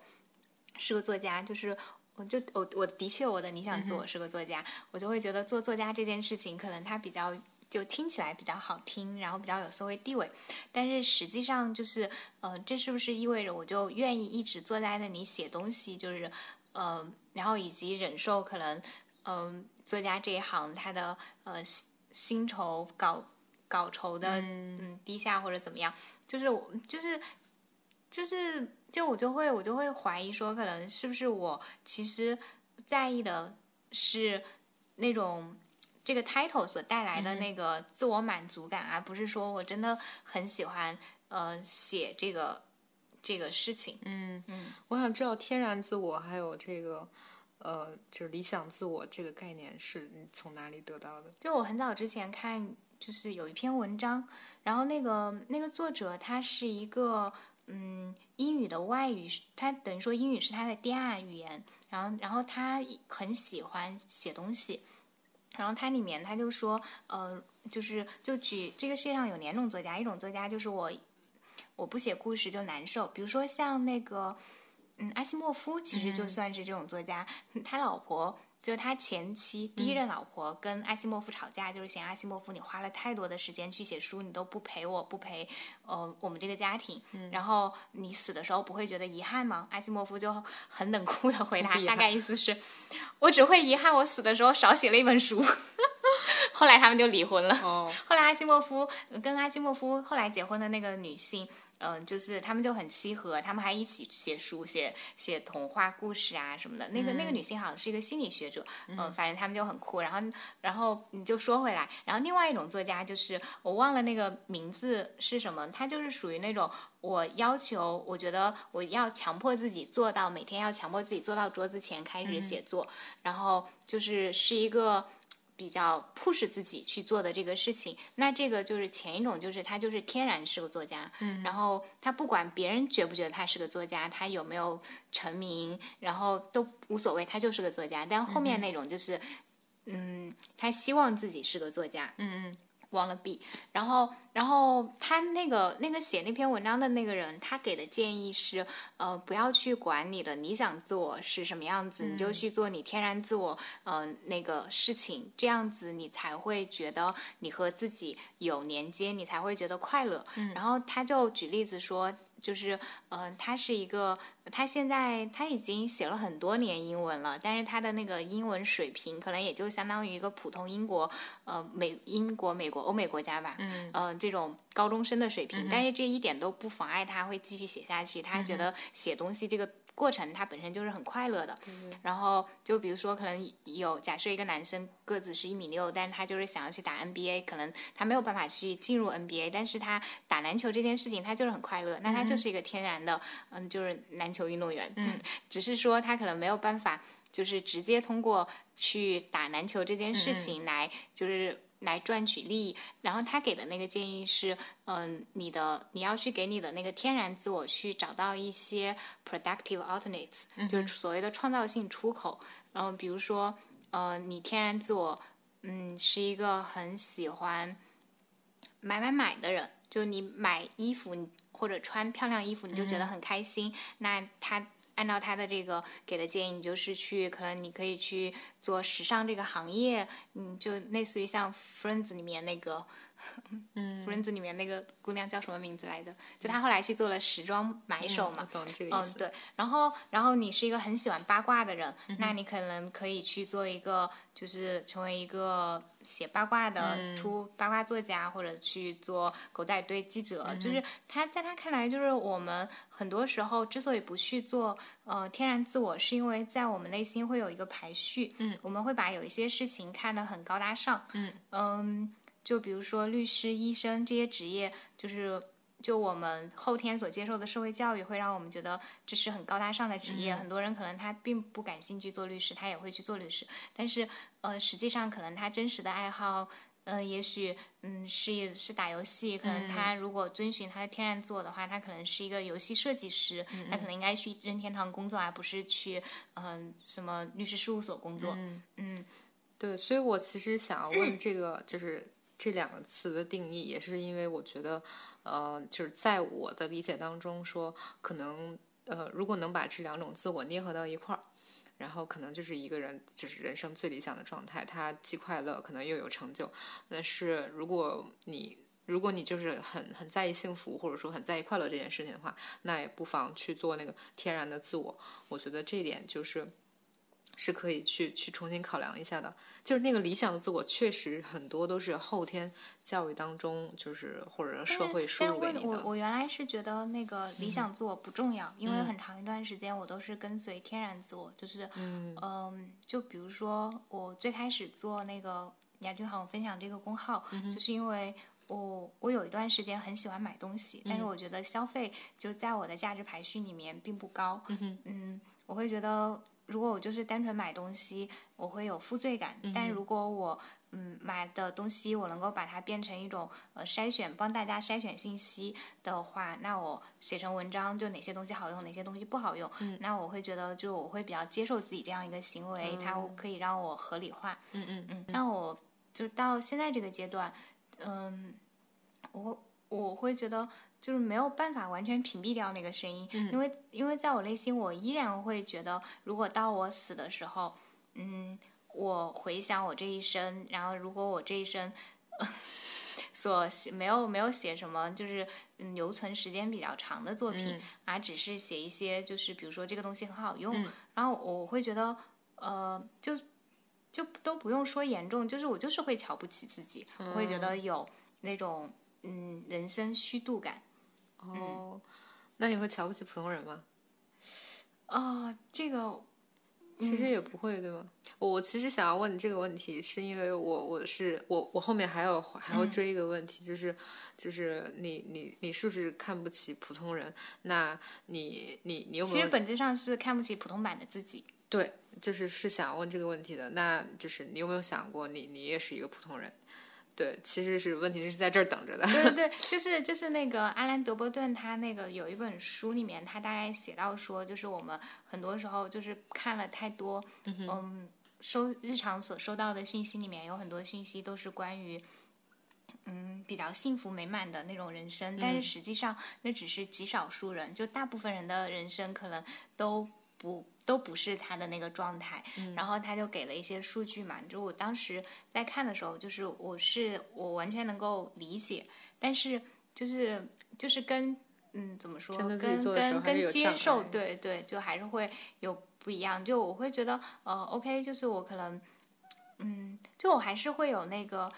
是个作家，就是我就我我的确我的理想自我是个作家，我就会觉得做作家这件事情，可能它比较就听起来比较好听，然后比较有社会地位，但是实际上就是，呃，这是不是意味着我就愿意一直坐在那里写东西，就是，呃，然后以及忍受可能，嗯、作家这一行他的呃薪薪酬稿稿酬的嗯。低下或者怎么样，就是我就是就是就我就会我就会怀疑说，可能是不是我其实在意的是那种这个 title 所带来的那个自我满足感，而不是说我真的很喜欢呃写这个这个事情。嗯嗯我想知道天然自我还有这个呃，就是理想自我这个概念是你从哪里得到的？就我很早之前看，就是有一篇文章，然后那个那个作者他是一个嗯英语的外语，他等于说英语是他的第二语言，然后然后他很喜欢写东西，然后他里面他就说，呃，就是就举这个世界上有两种作家，一种作家就是我我不写故事就难受，比如说像那个。嗯，阿西莫夫其实就算是这种作家，他老婆就是他前妻第一任老婆跟阿西莫夫吵架，就是嫌阿西莫夫你花了太多的时间去写书，你都不陪我，不陪呃我们这个家庭，然后你死的时候不会觉得遗憾吗？阿西莫夫就很冷酷的回答，大概意思是，我只会遗憾我死的时候少写了一本书。后来他们就离婚了。哦，后来阿西莫夫跟阿西莫夫后来结婚的那个女性，嗯、就是他们就很契合，他们还一起写书、写写童话故事啊什么的。那个、那个女性好像是一个心理学者，嗯、反正他们就很酷。然后然后你就说回来，然后另外一种作家就是我忘了那个名字是什么，他就是属于那种我要求，我觉得我要强迫自己做到每天要强迫自己坐到桌子前开始写作，然后就是是一个。比较 push 自己去做的这个事情，那这个就是前一种，就是他就是天然是个作家，嗯，然后他不管别人觉不觉得他是个作家，他有没有成名，然后都无所谓，他就是个作家。但后面那种就是，嗯，他希望自己是个作家，嗯嗯忘了 B，然后，然后他那个那个写那篇文章的那个人，他给的建议是，呃，不要去管你的理想自我是什么样子，你就去做你天然自我，呃，那个事情，这样子你才会觉得你和自己有连接，你才会觉得快乐。然后他就举例子说，就是，呃，他是一个，他现在他已经写了很多年英文了，但是他的那个英文水平可能也就相当于一个普通英国，呃，美英国、美国、欧美国家吧，嗯。呃，这种高中生的水平，但是这一点都不妨碍他会继续写下去。他觉得写东西这个过程，他本身就是很快乐的。然后就比如说，可能有假设一个男生个子是一米六，但是他就是想要去打 NBA，可能他没有办法去进入 NBA，但是他打篮球这件事情他就是很快乐，那他就是一个天然的，嗯，就是篮球运动员。嗯，只是说他可能没有办法，就是直接通过去打篮球这件事情来，就是。来赚取利益，然后他给的那个建议是，嗯，你的你要去给你的那个天然自我去找到一些 productive alternates，、就是所谓的创造性出口。然后比如说，呃，你天然自我，嗯，是一个很喜欢买买买的人，就你买衣服或者穿漂亮衣服，你就觉得很开心。那他按照他的这个给的建议，你就是去，可能你可以去做时尚这个行业，嗯，就类似于像 Friends 里面那个 嗯福，伦子里面那个姑娘叫什么名字来着？就她后来去做了时装买手嘛。我懂这个意嗯，对，然后，然后你是一个很喜欢八卦的人，嗯那你可能可以去做一个，就是成为一个写八卦的、嗯。出八卦作家，或者去做狗仔队记者。嗯就是他在他看来，就是我们很多时候之所以不去做呃天然自我，是因为在我们内心会有一个排序，嗯，我们会把有一些事情看得很高大上，嗯。嗯，就比如说律师、医生这些职业，就是就我们后天所接受的社会教育，会让我们觉得这是很高大上的职业。很多人可能他并不感兴趣做律师，他也会去做律师，但是呃，实际上可能他真实的爱好。嗯，也许嗯是是打游戏，可能他如果遵循他的天然自我的话，他可能是一个游戏设计师，他可能应该去任天堂工作，而不是去嗯、什么律师事务所工作。嗯嗯对，所以我其实想要问这个，就是这两个词的定义，也是因为我觉得，呃，就是在我的理解当中说，可能呃，如果能把这两种自我捏合到一块儿。然后可能就是一个人就是人生最理想的状态，他既快乐，可能又有成就。但是如果你如果你就是很很在意幸福，或者说很在意快乐这件事情的话，那也不妨去做那个天然的自我。我觉得这点就是是可以去去重新考量一下的。就是那个理想的自我，确实很多都是后天教育当中，就是或者社会输入给你的。我我原来是觉得那个理想自我不重要，因为嗯。很长一段时间我都是跟随天然自我，就是嗯。嗯，就比如说我最开始做那个雅君好分享这个公号，嗯就是因为我我有一段时间很喜欢买东西，但是我觉得消费就在我的价值排序里面并不高，嗯嗯，我会觉得如果我就是单纯买东西，我会有负罪感。但如果我嗯买的东西，我能够把它变成一种呃筛选，帮大家筛选信息的话，那我写成文章，就哪些东西好用，哪些东西不好用，那我会觉得就我会比较接受自己这样一个行为，它可以让我合理化。嗯嗯嗯，那我就到现在这个阶段，嗯，我我会觉得就是没有办法完全屏蔽掉那个声音，因为因为在我内心，我依然会觉得，如果到我死的时候，嗯，我回想我这一生，然后如果我这一生。所写没有没有写什么，就是嗯留存时间比较长的作品，而只是写一些，就是比如说这个东西很好用，然后我会觉得，呃，就就都不用说严重，就是我就是会瞧不起自己，我会觉得有那种嗯人生虚度感哦，那你会瞧不起普通人吗？啊、这个其实也不会，对吗？我其实想要问你这个问题，是因为我我是我我后面还有还要追一个问题，就是就是你你你是不是看不起普通人？那你你你有没有其实本质上是看不起普通版的自己。对，就是是想问这个问题的。那就是你有没有想过你，你也是一个普通人？对，其实是问题是在这儿等着的。对对对，就是就是那个阿兰·德伯顿，他那个有一本书里面，他大概写到说，就是我们很多时候就是看了太多，嗯，收日常所收到的讯息里面有很多讯息都是关于。嗯，比较幸福美满的那种人生，但是实际上那只是极少数人，就大部分人的人生可能都不都不是他的那个状态。然后他就给了一些数据嘛，就我当时在看的时候，就是我是我完全能够理解，但是就是就是跟嗯怎么说，跟跟跟接受，对对，就还是会有不一样。就我会觉得呃，OK，就是我可能嗯，就我还是会有那个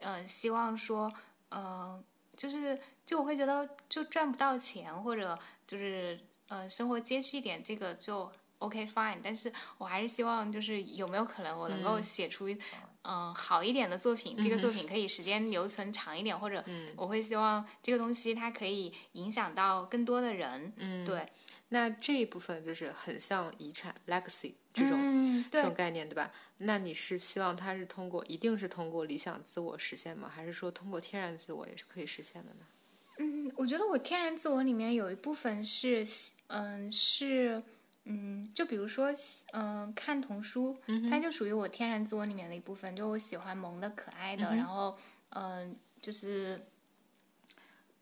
呃希望说呃，就是就我会觉得就赚不到钱或者就是呃生活拮据一点，这个就 OK fine，但是我还是希望就是有没有可能我能够写出嗯、好一点的作品，这个作品可以时间留存长一点，或者我会希望这个东西它可以影响到更多的人，嗯，对，那这一部分就是很像遗产 legacy 这种、嗯这种概念，对吧？那你是希望它是通过一定是通过理想自我实现吗？还是说通过天然自我也是可以实现的呢？嗯，我觉得我天然自我里面有一部分是，嗯，是，嗯，就比如说，嗯，看童书，它就属于我天然自我里面的一部分。就我喜欢萌的、可爱的，然后，嗯，就是，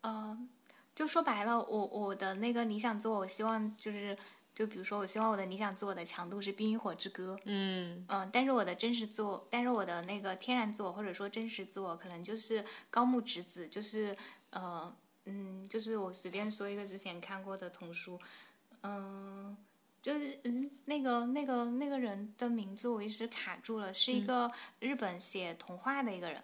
呃，就说白了，我我的那个理想自我，我希望就是，就比如说，我希望我的理想自我的强度是《冰与火之歌》，嗯嗯，但是我的真实自我，但是我的那个天然自我或者说真实自我，可能就是高木直子，就是呃嗯，就是我随便说一个之前看过的童书，嗯。就是嗯，那个那个那个人的名字我一时卡住了，是一个日本写童话的一个人，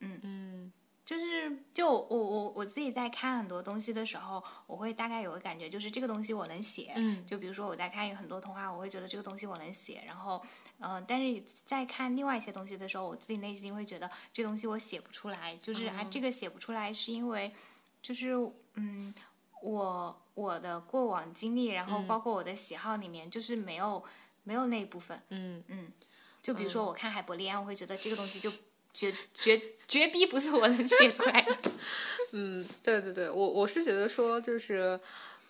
嗯嗯。就是就我我我自己在看很多东西的时候，我会大概有个感觉，就是这个东西我能写。嗯。就比如说我在看很多童话，我会觉得这个东西我能写，然后呃，但是在看另外一些东西的时候，我自己内心会觉得这东西我写不出来，就是啊，这个写不出来是因为就是嗯，我我的过往经历，然后包括我的喜好里面，就是没有没有那一部分。嗯嗯，就比如说我看海伯利安，我会觉得这个东西就绝绝绝逼不是我能写出来的。嗯，对对对，我我是觉得说就是。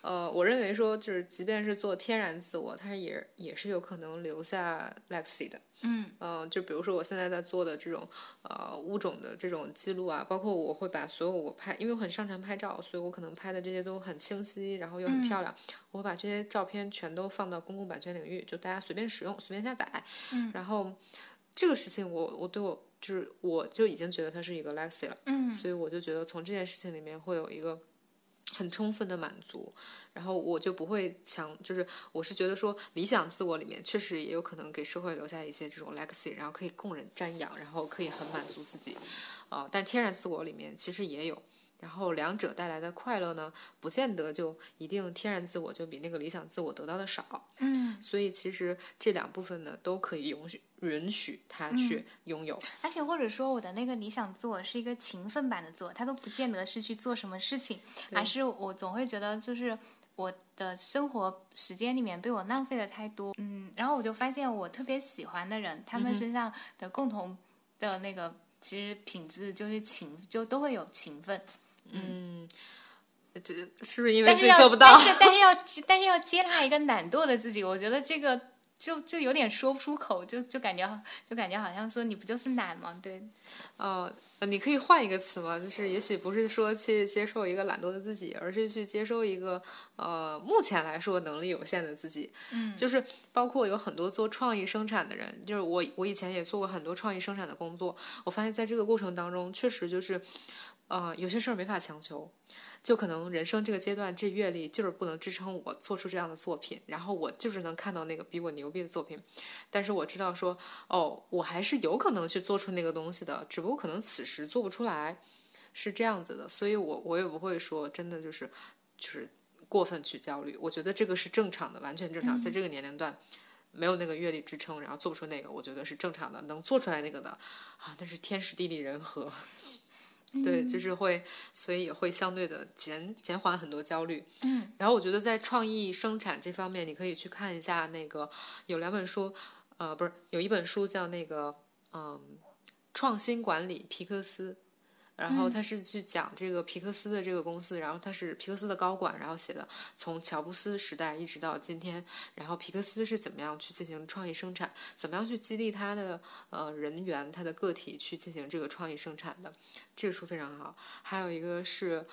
呃，我认为说，就是即便是做天然自我，它也也是有可能留下 legacy 的。嗯呃、就比如说我现在在做的这种呃物种的这种记录啊，包括我会把所有我拍，因为我很擅长拍照，所以我可能拍的这些都很清晰，然后又很漂亮。我会把这些照片全都放到公共版权领域，就大家随便使用、随便下载。嗯，然后这个事情我，我对我就是我就已经觉得它是一个 legacy 了。嗯所以我就觉得从这件事情里面会有一个很充分的满足，然后我就不会强，就是我是觉得说理想自我里面确实也有可能给社会留下一些这种 legacy，然后可以供人瞻仰，然后可以很满足自己，啊、但天然自我里面其实也有。然后两者带来的快乐呢，不见得就一定天然自我就比那个理想自我得到的少。嗯，所以其实这两部分呢，都可以允许允许他去拥有。而且或者说我的那个理想自我是一个勤奋版的自我，他都不见得是去做什么事情，而是我总会觉得就是。我的生活时间里面被我浪费的太多，嗯，然后我就发现我特别喜欢的人，他们身上的共同的那个其实品质就是勤，就都会有勤奋，嗯，这是不是因为自己做不到但？是但是要但是要接纳一个懒惰的自己，我觉得这个就就有点说不出口，就就感觉就感觉好像说你不就是懒吗？对，呃，你可以换一个词嘛，就是也许不是说去接受一个懒惰的自己，而是去接受一个呃目前来说能力有限的自己。嗯，就是包括有很多做创意生产的人，就是我我以前也做过很多创意生产的工作，我发现在这个过程当中，确实就是呃有些事儿没法强求。就可能人生这个阶段，这阅历就是不能支撑我做出这样的作品，然后我就是能看到那个比我牛逼的作品，但是我知道说，哦，我还是有可能去做出那个东西的，只不过可能此时做不出来，是这样子的，所以我我也不会说真的就是就是过分去焦虑，我觉得这个是正常的，完全正常，在这个年龄段。没有那个阅历支撑，然后做不出那个，我觉得是正常的。能做出来那个的，啊，那是天时地利人和。对，就是会，所以也会相对的减减缓很多焦虑。嗯，然后我觉得在创意生产这方面，你可以去看一下那个有两本书，呃，不是有一本书叫那个嗯，创新管理皮克斯。然后他是去讲这个皮克斯的这个公司，然后他是皮克斯的高管，然后写的从乔布斯时代一直到今天，然后皮克斯是怎么样去进行创意生产，怎么样去激励他的呃人员、他的个体去进行这个创意生产的，这个书非常好。还有一个是。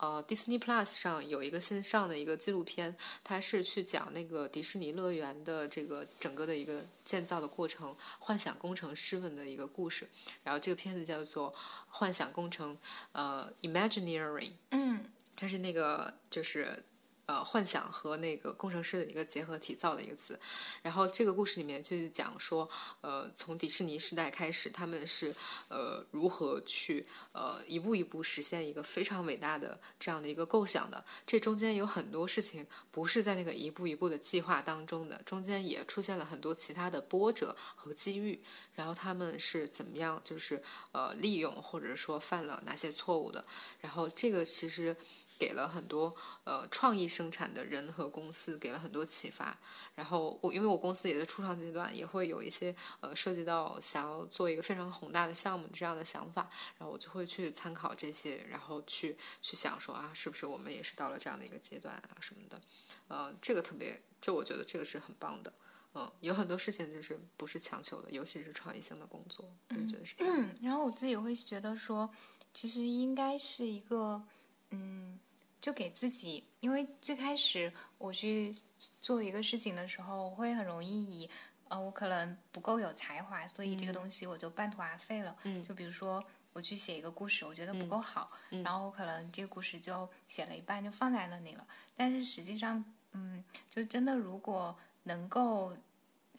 呃，Disney Plus 上有一个新上的一个纪录片，它是去讲那个迪士尼乐园的这个整个的一个建造的过程，幻想工程师们的一个故事。然后这个片子叫做《幻想工程》，呃，Imagineering，嗯它是那个就是呃幻想和那个工程师的一个结合体造的一个词。然后这个故事里面就是讲说，呃，从迪士尼时代开始，他们是呃如何去呃一步一步实现一个非常伟大的这样的一个构想的。这中间有很多事情不是在那个一步一步的计划当中的，中间也出现了很多其他的波折和机遇。然后他们是怎么样，就是呃利用或者说犯了哪些错误的。然后这个其实给了很多呃创意生产的人和公司给了很多启发。然后我因为我公司也在初创阶段，也会有一些呃涉及到想要做一个非常宏大的项目这样的想法，然后我就会去参考这些，然后去去想说啊，是不是我们也是到了这样的一个阶段啊什么的，呃，这个特别，就我觉得这个是很棒的。嗯，有很多事情就是不是强求的，尤其是创意性的工作，我觉得是这样。嗯，然后我自己会觉得说，其实应该是一个，嗯，就给自己，因为最开始我去做一个事情的时候，我会很容易以呃，我可能不够有才华，所以这个东西我就半途而废了。嗯就比如说我去写一个故事，我觉得不够好，嗯然后我可能这个故事就写了一半就放在那里了。但是实际上，嗯，就真的如果能够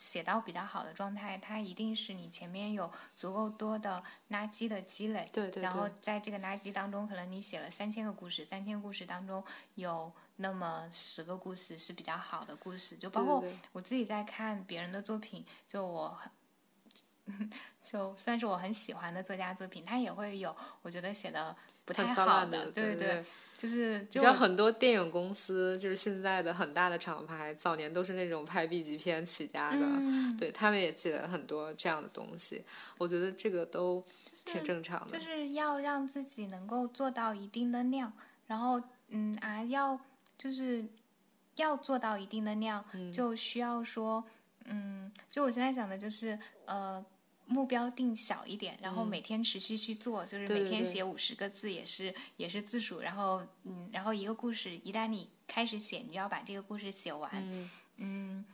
写到比较好的状态，它一定是你前面有足够多的垃圾的积累。对对然后在这个垃圾当中，可能你写了三千个故事，三千故事当中有那么十个故事是比较好的故事，就包括我自己在看别人的作品，就我很，就算是我很喜欢的作家作品，他也会有我觉得写的不太好烂的，对对。就是你知道就很多电影公司，就是现在的很大的厂牌，早年都是那种拍 B 级片起家的，嗯对他们也记了很多这样的东西。我觉得这个都挺正常的。就是要让自己能够做到一定的量，然后嗯啊，要就是要做到一定的量，嗯就需要说嗯，就我现在想的就是呃。目标定小一点，然后每天持续去做，就是每天写五十个字也是也是字数，然后嗯，然后一个故事一旦你开始写，你就要把这个故事写完，嗯。嗯，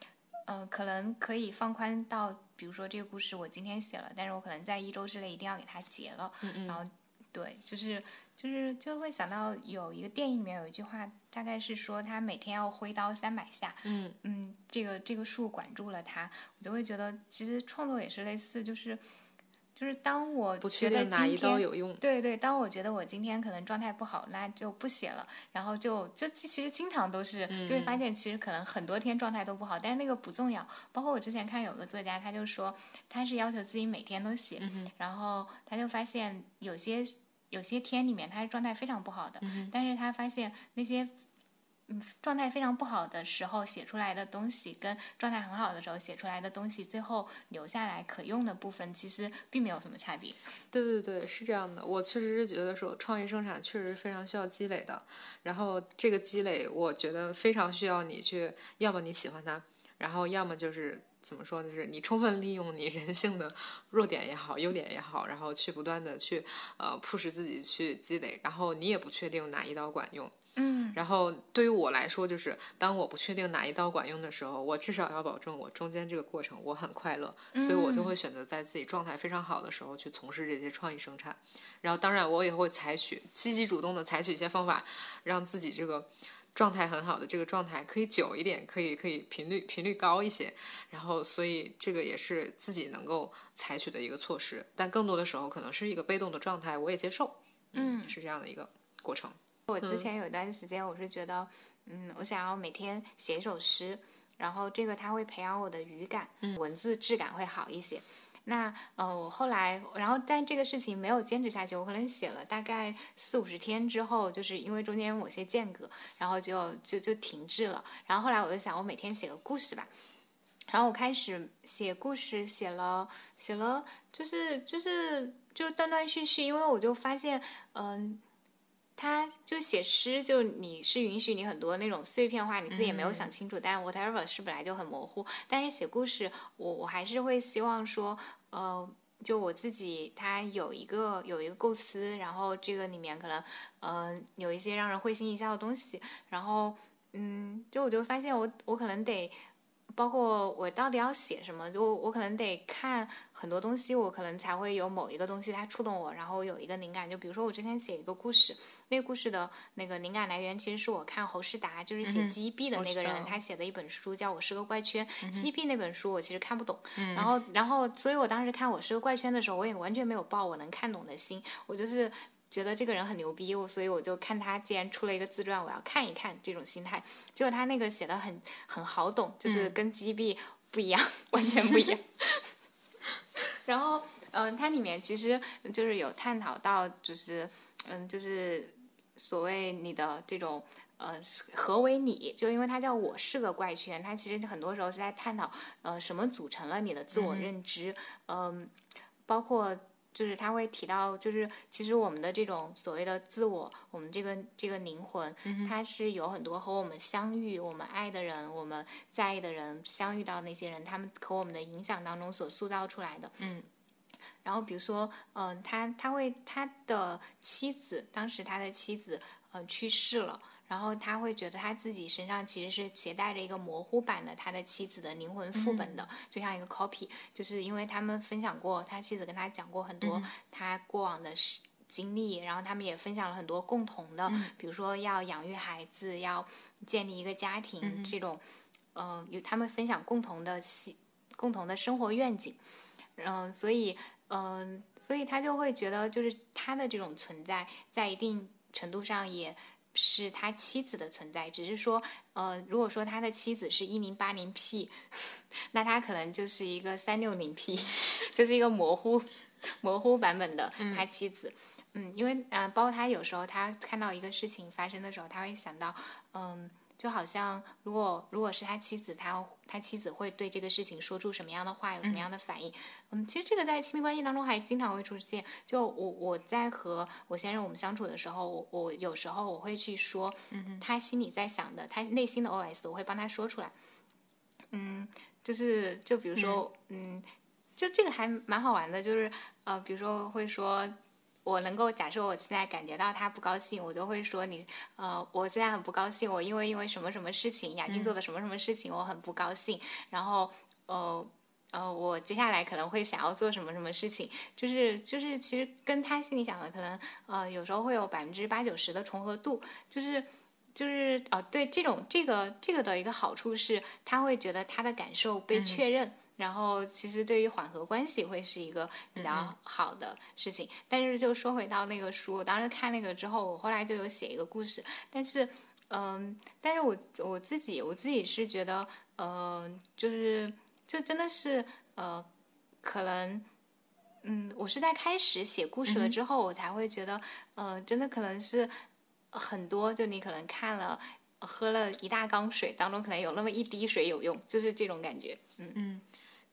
呃，可能可以放宽到，比如说这个故事我今天写了，但是我可能在一周之内一定要给它结了。嗯嗯。然后，对，就是就是就会想到有一个电影里面有一句话，大概是说他每天要挥刀三百下，嗯嗯，这个这个数管住了他，我就会觉得其实创作也是类似，就是就是当我不觉得确定哪一天刀有用。对对，当我觉得我今天可能状态不好，那就不写了，然后就就其其实经常都是就会发现，其实可能很多天状态都不好，但是那个不重要。包括我之前看有个作家，他就说他是要求自己每天都写，然后他就发现有些有些天里面他是状态非常不好的，但是他发现那些。嗯，状态非常不好的时候写出来的东西，跟状态很好的时候写出来的东西，最后留下来可用的部分，其实并没有什么差别。对对对，是这样的。我确实是觉得说，创意生产确实非常需要积累的。然后这个积累，我觉得非常需要你去，要么你喜欢它，然后要么就是怎么说，就是你充分利用你人性的弱点也好，优点也好，然后去不断的去呃 push 自己去积累。然后你也不确定哪一刀管用。嗯然后对于我来说，就是当我不确定哪一刀管用的时候，我至少要保证我中间这个过程我很快乐，所以我就会选择在自己状态非常好的时候去从事这些创意生产。然后，当然我也会采取积极主动的采取一些方法，让自己这个状态很好的这个状态可以久一点，可以可以频率频率高一些。然后，所以这个也是自己能够采取的一个措施。但更多的时候，可能是一个被动的状态，我也接受。嗯是这样的一个过程。我之前有一段时间，我是觉得，嗯，我想要每天写一首诗，然后这个它会培养我的语感，文字质感会好一些。那呃，我后来，然后但这个事情没有坚持下去，我可能写了大概四五十天之后，就是因为中间某些间隔，然后就就就停滞了。然后后来我就想，我每天写个故事吧。然后我开始写故事，写了写了，就是就是就是断断续续，因为我就发现，嗯、他就写诗，就你是允许你很多那种碎片化，你自己也没有想清楚，但 whatever 是本来就很模糊。但是写故事，我我还是会希望说，呃，就我自己，他有一个有一个构思，然后这个里面可能，呃，有一些让人会心一笑的东西，然后，嗯，就我就发现我我可能得。包括我到底要写什么，就我可能得看很多东西，我可能才会有某一个东西它触动我，然后有一个灵感。就比如说我之前写一个故事，那个故事的那个灵感来源其实是我看侯世达，就是写嗯哼 GEB 的那个人，道他写的一本书叫《我是个怪圈》。GEB 嗯那本书我其实看不懂，然后然后所以我当时看《我是个怪圈》的时候，我也完全没有抱我能看懂的心，我就是。觉得这个人很牛逼，我所以我就看他既然出了一个自传，我要看一看这种心态。结果他那个写的很很好懂，就是跟 GB 不一样，完全不一样。然后，嗯、它里面其实就是有探讨到，就是嗯，就是所谓你的这种呃，何为你？就因为它叫我是个怪圈，它其实很多时候是在探讨呃什么组成了你的自我认知，嗯、包括。就是他会提到，就是其实我们的这种所谓的自我，我们这个这个灵魂，它是有很多和我们相遇、我们爱的人、我们在意的人相遇到那些人，他们和我们的影响当中所塑造出来的。嗯。然后比如说，嗯、他他会他的妻子，当时他的妻子呃去世了，然后他会觉得他自己身上其实是携带着一个模糊版的他的妻子的灵魂副本的，就像一个 copy，就是因为他们分享过，他妻子跟他讲过很多他过往的事。经历，然后他们也分享了很多共同的，比如说要养育孩子，要建立一个家庭这种，嗯，有他们分享共同的喜，共同的生活愿景，嗯，所以，嗯，所以他就会觉得，就是他的这种存在，在一定程度上也是他妻子的存在，只是说，呃，如果说他的妻子是一零八零 P，那他可能就是一个三六零 P，就是一个模糊模糊版本的他妻子。嗯，因为呃，包括他有时候他看到一个事情发生的时候，他会想到，嗯，就好像如果如果是他妻子，他他妻子会对这个事情说出什么样的话，有什么样的反应？嗯，其实这个在亲密关系当中还经常会出现。就我我在和我先生我们相处的时候，我我有时候我会去说，嗯，他心里在想的，他内心的 OS，我会帮他说出来。嗯，就是就比如说，嗯，就这个还蛮好玩的，就是呃，比如说会说。我能够假设我现在感觉到他不高兴，我就会说你，呃，我现在很不高兴，我因为因为什么什么事情，亚军做的什么什么事情，我很不高兴。然后，呃，呃，我接下来可能会想要做什么什么事情，就是就是其实跟他心里想的可能，呃，有时候会有百分之八九十的重合度，就是就是哦，对这种这个这个的一个好处是，他会觉得他的感受被确认。然后，其实对于缓和关系会是一个比较好的事情。但是，就说回到那个书，我当时看那个之后，我后来就有写一个故事。但是，嗯，但是我我自己我自己是觉得，嗯，就是就真的是，呃，可能，嗯，我是在开始写故事了之后，我才会觉得，呃，真的可能是很多，就你可能看了。喝了一大缸水，当中可能有那么一滴水有用，就是这种感觉。嗯嗯，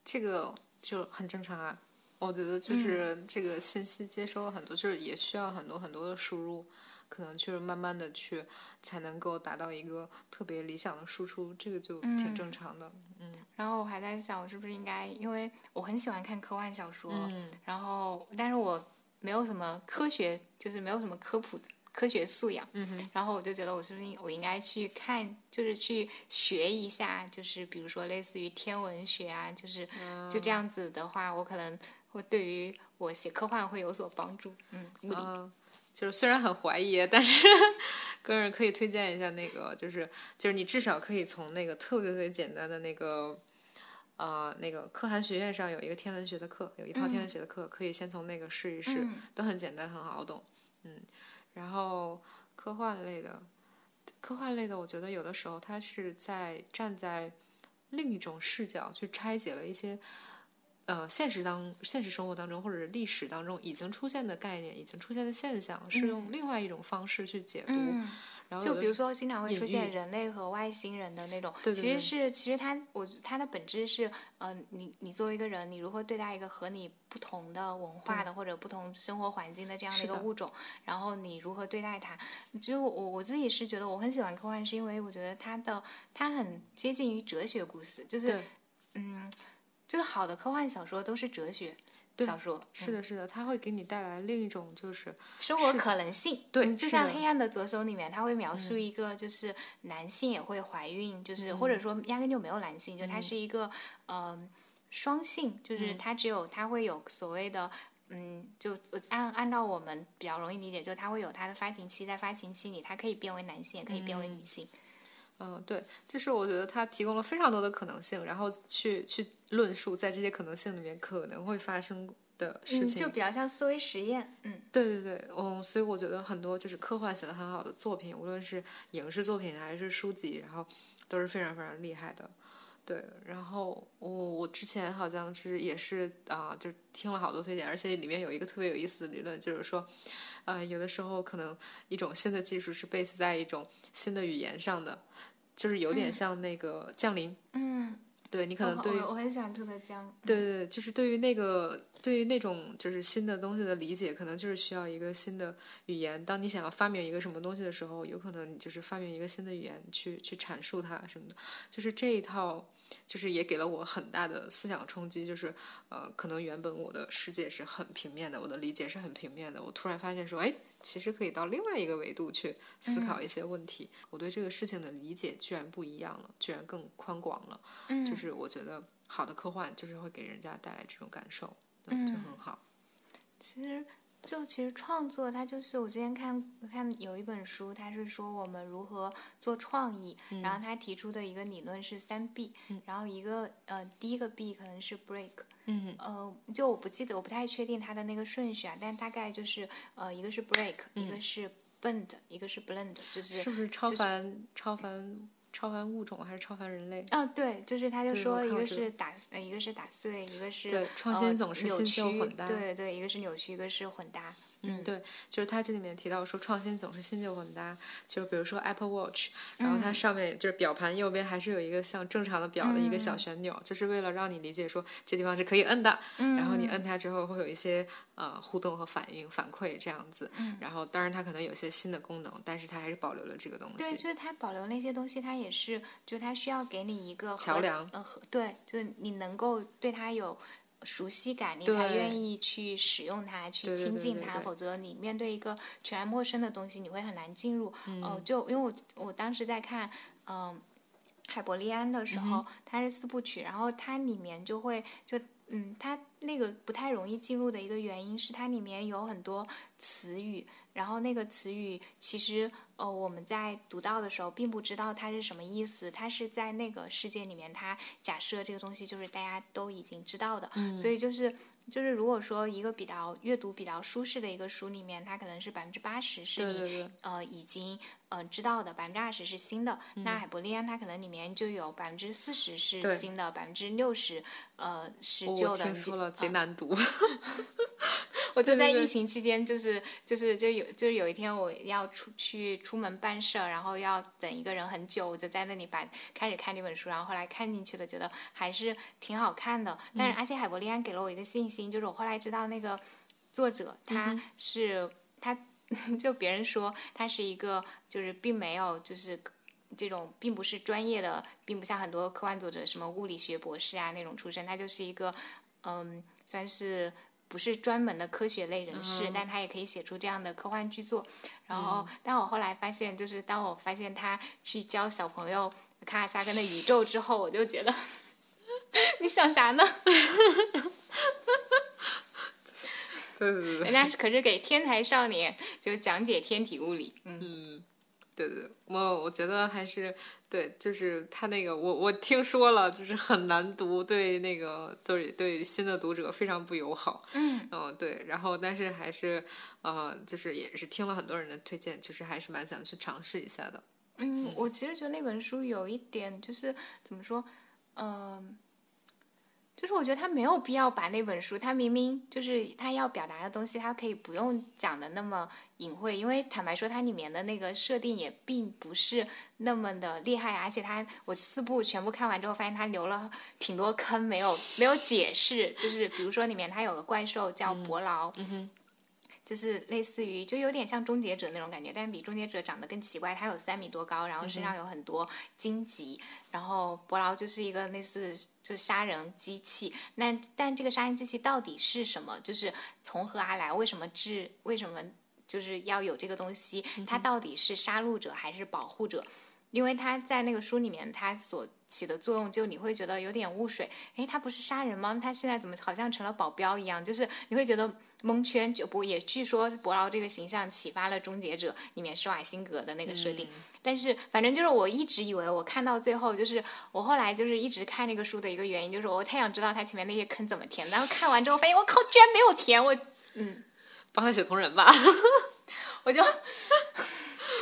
这个就很正常啊。我觉得就是这个信息接收了很多，就是也需要很多很多的输入，可能就是慢慢的去才能够达到一个特别理想的输出，这个就挺正常的。嗯。然后我还在想，我是不是应该，因为我很喜欢看科幻小说，然后但是我没有什么科学，就是没有什么科普。科学素养，嗯哼，然后我就觉得我是不是我应该去看，就是去学一下，就是比如说类似于天文学啊，就是就这样子的话，我可能会对于我写科幻会有所帮助。嗯，嗯，就是虽然很怀疑，但是 个人可以推荐一下那个，就是就是你至少可以从那个特别特别简单的那个，呃，那个可汗学院上有一个天文学的课，有一套天文学的课，可以先从那个试一试，都很简单，很好懂。嗯。然后科幻类的，科幻类的，我觉得有的时候它是在站在另一种视角去拆解了一些，呃，现实当现实生活当中或者是历史当中已经出现的概念、已经出现的现象，是用另外一种方式去解读。就比如说，经常会出现人类和外星人的那种，其实是其实它我它的本质是，呃，你你作为一个人，你如何对待一个和你不同的文化的或者不同生活环境的这样的一个物种，然后你如何对待它？就我我自己是觉得我很喜欢科幻，是因为我觉得它的它很接近于哲学故事，就是嗯，就是好的科幻小说都是哲学。小说是的，是的，它会给你带来另一种就是生活可能性。对，就像《黑暗的左手》里面，他会描述一个就是男性也会怀孕，就是或者说压根就没有男性，就他是一个嗯双性，就是他只有他会有所谓的嗯，就按按照我们比较容易理解，就他会有他的发情期，在发情期里，他可以变为男性，也可以变为女性。嗯，对，就是我觉得它提供了非常多的可能性，然后去去论述在这些可能性里面可能会发生的事情，就比较像思维实验。嗯，对对对，嗯，所以我觉得很多就是科幻写的很好的作品，无论是影视作品还是书籍，然后都是非常非常厉害的。对，然后我我之前好像是也是啊，就听了好多推荐，而且里面有一个特别有意思的理论，就是说，呃，有的时候可能一种新的技术是 base 在一种新的语言上的。就是有点像那个降临，嗯，对你可能对我很喜欢特德江，对对对，就是对于那个对于那种就是新的东西的理解，可能就是需要一个新的语言。当你想要发明一个什么东西的时候，有可能你就是发明一个新的语言去去阐述它什么的。就是这一套，就是也给了我很大的思想冲击。就是呃，可能原本我的世界是很平面的，我的理解是很平面的，我突然发现说，哎。其实可以到另外一个维度去思考一些问题。我对这个事情的理解居然不一样了，居然更宽广了。嗯，就是我觉得好的科幻就是会给人家带来这种感受，对，就很好。其实。就其实创作，它就是我之前看看有一本书，它是说我们如何做创意，然后他提出的一个理论是三 B，然后一个呃第一个 B 可能是 break，嗯。呃就我不记得我不太确定它的那个顺序啊，但大概就是呃一个是 break，一个是 bend，一个是 blend，就是是不是超凡超凡超凡物种还是超凡人类？哦，对，就是他就说一个是是打呃一个是打碎，一个是对创新总是新旧混搭，对对，一个是扭曲，一个是混搭。嗯，对，就是他这里面提到说，创新总是新旧混搭。就是比如说 Apple Watch，然后它上面就是表盘右边还是有一个像正常的表的一个小旋钮，就是为了让你理解说这地方是可以摁的。嗯，然后你摁它之后会有一些呃互动和反应反馈这样子。嗯，然后当然它可能有些新的功能，但是它还是保留了这个东西。对，就是它保留那些东西，它也是，就它需要给你一个桥梁。呃，对，就是你能够对它有。熟悉感，你才愿意去使用它，去亲近它。否则，你面对一个全然陌生的东西，你会很难进入。哦，就因为我我当时在看，嗯，海伯利安的时候，它是四部曲，然后它里面就会就嗯，它那个不太容易进入的一个原因是它里面有很多词语。然后那个词语其实，呃，我们在读到的时候并不知道它是什么意思。它是在那个世界里面，它假设这个东西就是大家都已经知道的。嗯。所以就是就是，如果说一个比较阅读比较舒适的一个书里面，它可能是百分之八十是你呃已经呃知道的，百分之二十是新的。那海伯利安它可能里面就有百分之四十是新的，百分之六十呃是旧的。我听说了，贼难读。我就在疫情期间，就是就是就有就是有一天我要出去出门办事儿，然后要等一个人很久，我就在那里把开始看这本书，然后后来看进去了，觉得还是挺好看的。但是而且海伯利安给了我一个信心，就是我后来知道那个作者他是他，就别人说他是一个就是并没有就是这种并不是专业的，并不像很多科幻作者什么物理学博士啊那种出身，他就是一个嗯算是。不是专门的科学类人士，但他也可以写出这样的科幻巨作。然后，但我后来发现，就是当我发现他去教小朋友卡尔萨根的宇宙之后，我就觉得，你想啥呢？对对对，人家可是给天才少年就讲解天体物理。嗯，对对，我我觉得还是。对，就是他那个，我我听说了，就是很难读，对那个对对新的读者非常不友好。嗯嗯，对，然后但是还是呃，就是也是听了很多人的推荐，就是还是蛮想去尝试一下的。嗯，我其实觉得那本书有一点就是怎么说，嗯。就是我觉得他没有必要把那本书，他明明就是他要表达的东西，他可以不用讲的那么隐晦，因为坦白说，它里面的那个设定也并不是那么的厉害，而且他我四部全部看完之后，发现他留了挺多坑没有没有解释，就是比如说里面他有个怪兽叫伯劳。嗯哼。就是类似于，就有点像终结者那种感觉，但是比终结者长得更奇怪。他有三米多高，然后身上有很多荆棘，然后伯劳就是一个类似就杀人机器。那但这个杀人机器到底是什么？就是从何而来？为什么治？为什么就是要有这个东西？它到底是杀戮者还是保护者？因为他在那个书里面，他所起的作用就你会觉得有点雾水。诶，他不是杀人吗？他现在怎么好像成了保镖一样？就是你会觉得。蒙圈就不也据说伯劳这个形象启发了《终结者》里面施瓦辛格的那个设定，但是反正就是我一直以为我看到最后就是我后来就是一直看那个书的一个原因就是我太想知道他前面那些坑怎么填，然后看完之后发现我靠居然没有填我嗯，帮他写同人吧，我就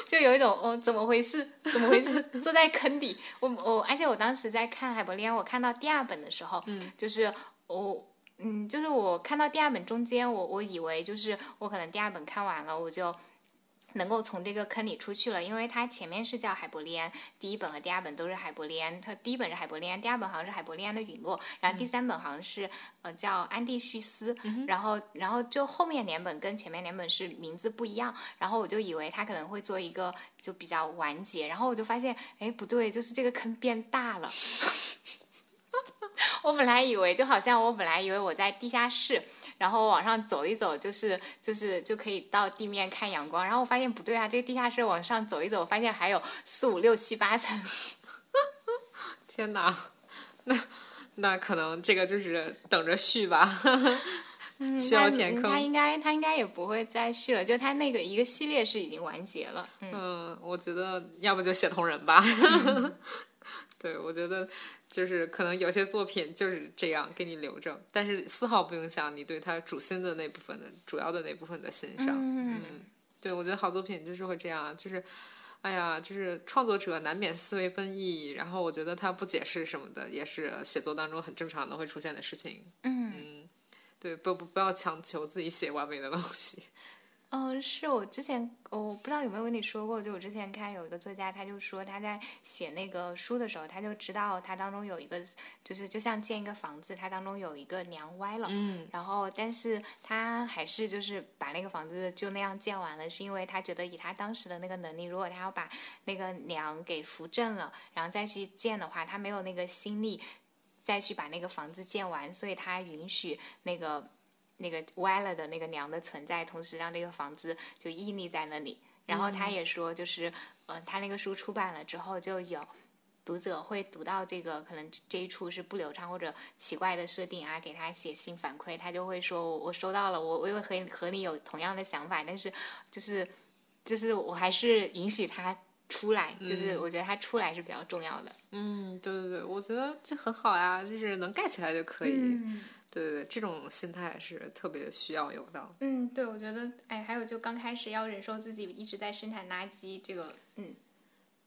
就有一种哦怎么回事怎么回事坐在坑底我我而且我当时在看海伯利安我看到第二本的时候嗯就是我。嗯，就是我看到第二本中间，我我以为就是我可能第二本看完了，我就能够从这个坑里出去了，因为它前面是叫海伯利安，第一本和第二本都是海伯利安，它第一本是海伯利安，第二本好像是海伯利安的陨落，然后第三本好像是呃叫安蒂叙斯，然后然后就后面两本跟前面两本是名字不一样，然后我就以为他可能会做一个就比较完结，然后我就发现哎不对，就是这个坑变大了。我本来以为就好像我本来以为我在地下室，然后往上走一走，就是就是就可以到地面看阳光。然后我发现不对啊，这个地下室往上走一走，发现还有四五六七八层。天哪，那那可能这个就是等着续吧。需要填坑，他应该他应该也不会再续了，就他那个一个系列是已经完结了。嗯，我觉得要不就写同人吧。对，我觉得就是可能有些作品就是这样给你留着，但是丝毫不影响你对他主心的那部分的主要的那部分的欣赏。嗯，对，我觉得好作品就是会这样，就是，哎呀，就是创作者难免思维奔逸，然后我觉得他不解释什么的，也是写作当中很正常的会出现的事情。嗯。对，不不不要强求自己写完美的东西。嗯，是我之前我不知道有没有跟你说过，就我之前看有一个作家，他就说他在写那个书的时候，他就知道他当中有一个，就是就像建一个房子，他当中有一个梁歪了，嗯，然后但是他还是就是把那个房子就那样建完了，是因为他觉得以他当时的那个能力，如果他要把那个梁给扶正了，然后再去建的话，他没有那个心力。再去把那个房子建完，所以他允许那个那个歪了的那个娘的存在，同时让这个房子就屹立在那里。然后他也说，就是呃，他那个书出版了之后，就有读者会读到这个可能这一处是不流畅或者奇怪的设定啊，给他写信反馈，他就会说我收到了，我我也和和你有同样的想法，但是就是就是我还是允许他。出来就是我觉得他出来是比较重要的。嗯，对对对，我觉得这很好呀，就是能盖起来就可以。嗯，对对对，这种心态是特别需要有的。嗯，对，我觉得，哎，还有就刚开始要忍受自己一直在生产垃圾，这个，嗯，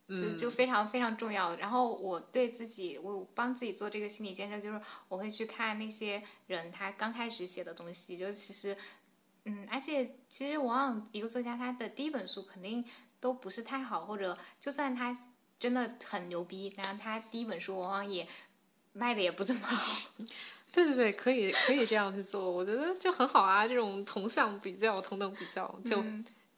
就就非常非常重要。然后我对自己，我帮自己做这个心理建设，就是我会去看那些人他刚开始写的东西，就其实，嗯，而且其实往往一个作家他的第一本书肯定。都不是太好，或者就算他真的很牛逼，然后他第一本书往往也卖的也不怎么好。对对对，可以可以这样去做，我觉得就很好啊。这种同向比较、同等比较，就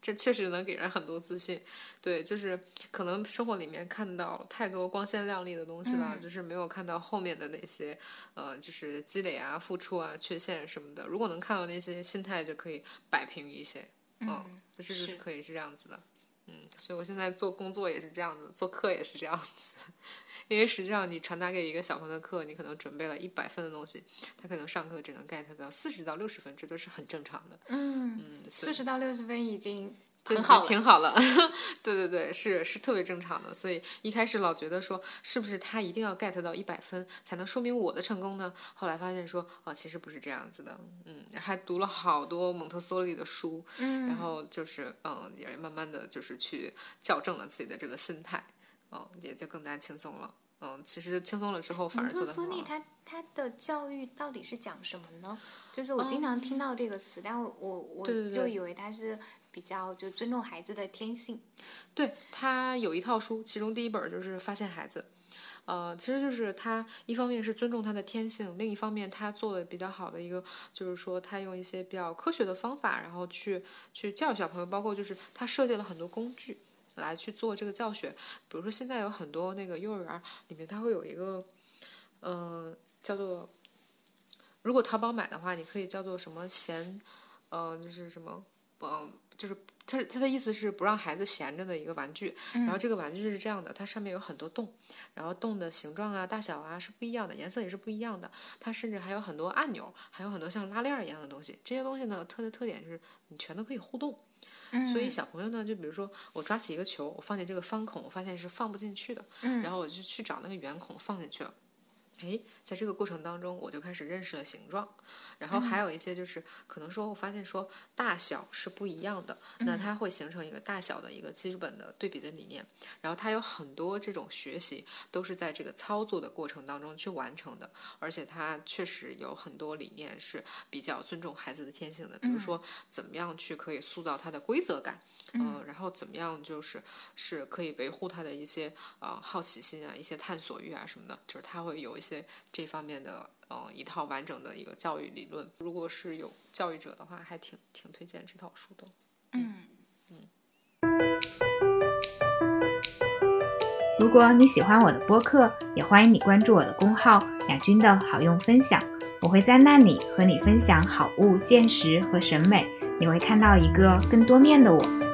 这确实能给人很多自信。对，就是可能生活里面看到太多光鲜亮丽的东西了，就是没有看到后面的那些呃，就是积累啊、付出啊、缺陷什么的。如果能看到那些，心态就可以摆平一些。嗯，这是可以是这样子的。嗯，所以我现在做工作也是这样子，做课也是这样子。因为实际上，你传达给一个小朋友的课，你可能准备了一百分的东西，他可能上课只能 get 到四十到六十分，这都是很正常的。嗯嗯，四十到六十分已经。很好，挺好了。对对对，是是特别正常的。所以一开始老觉得说，是不是他一定要 get 到一百分才能说明我的成功呢？后来发现说，哦，其实不是这样子的。嗯，还读了好多蒙特梭利的书，嗯，然后就是嗯，也慢慢的就是去校正了自己的这个心态，嗯，也就更加轻松了。嗯，其实轻松了之后反而做得蒙特梭利他他的教育到底是讲什么呢？就是我经常听到这个词，但我我我就以为他是。比较就尊重孩子的天性，对他有一套书，其中第一本就是发现孩子，呃，其实就是他一方面是尊重他的天性，另一方面他做的比较好的一个就是说他用一些比较科学的方法，然后去去教育小朋友，包括就是他设计了很多工具来去做这个教学，比如说现在有很多那个幼儿园里面，它会有一个，嗯，叫做如果淘宝买的话，你可以叫做什么闲，呃，就是什么，嗯。就是它它的意思是不让孩子闲着的一个玩具，然后这个玩具是这样的，它上面有很多洞，然后洞的形状啊、大小啊是不一样的，颜色也是不一样的，它甚至还有很多按钮，还有很多像拉链一样的东西。这些东西呢，它的特点就是你全都可以互动，所以小朋友呢，就比如说我抓起一个球，我放进这个方孔，我发现是放不进去的，然后我就去找那个圆孔放进去了。哎，在这个过程当中，我就开始认识了形状，然后还有一些就是可能说，我发现说大小是不一样的，那它会形成一个大小的一个基本的对比的理念，然后它有很多这种学习都是在这个操作的过程当中去完成的，而且它确实有很多理念是比较尊重孩子的天性的，比如说怎么样去可以塑造它的规则感，嗯，然后怎么样就是是可以维护他的一些呃好奇心啊，一些探索欲啊什么的，就是他会有一些。些这方面的呃一套完整的一个教育理论，如果是有教育者的话，还挺挺推荐这套书的。嗯嗯。如果你喜欢我的播客，也欢迎你关注我的公号雅君的好用分享，我会在那里和你分享好物、见识和审美，你会看到一个更多面的我。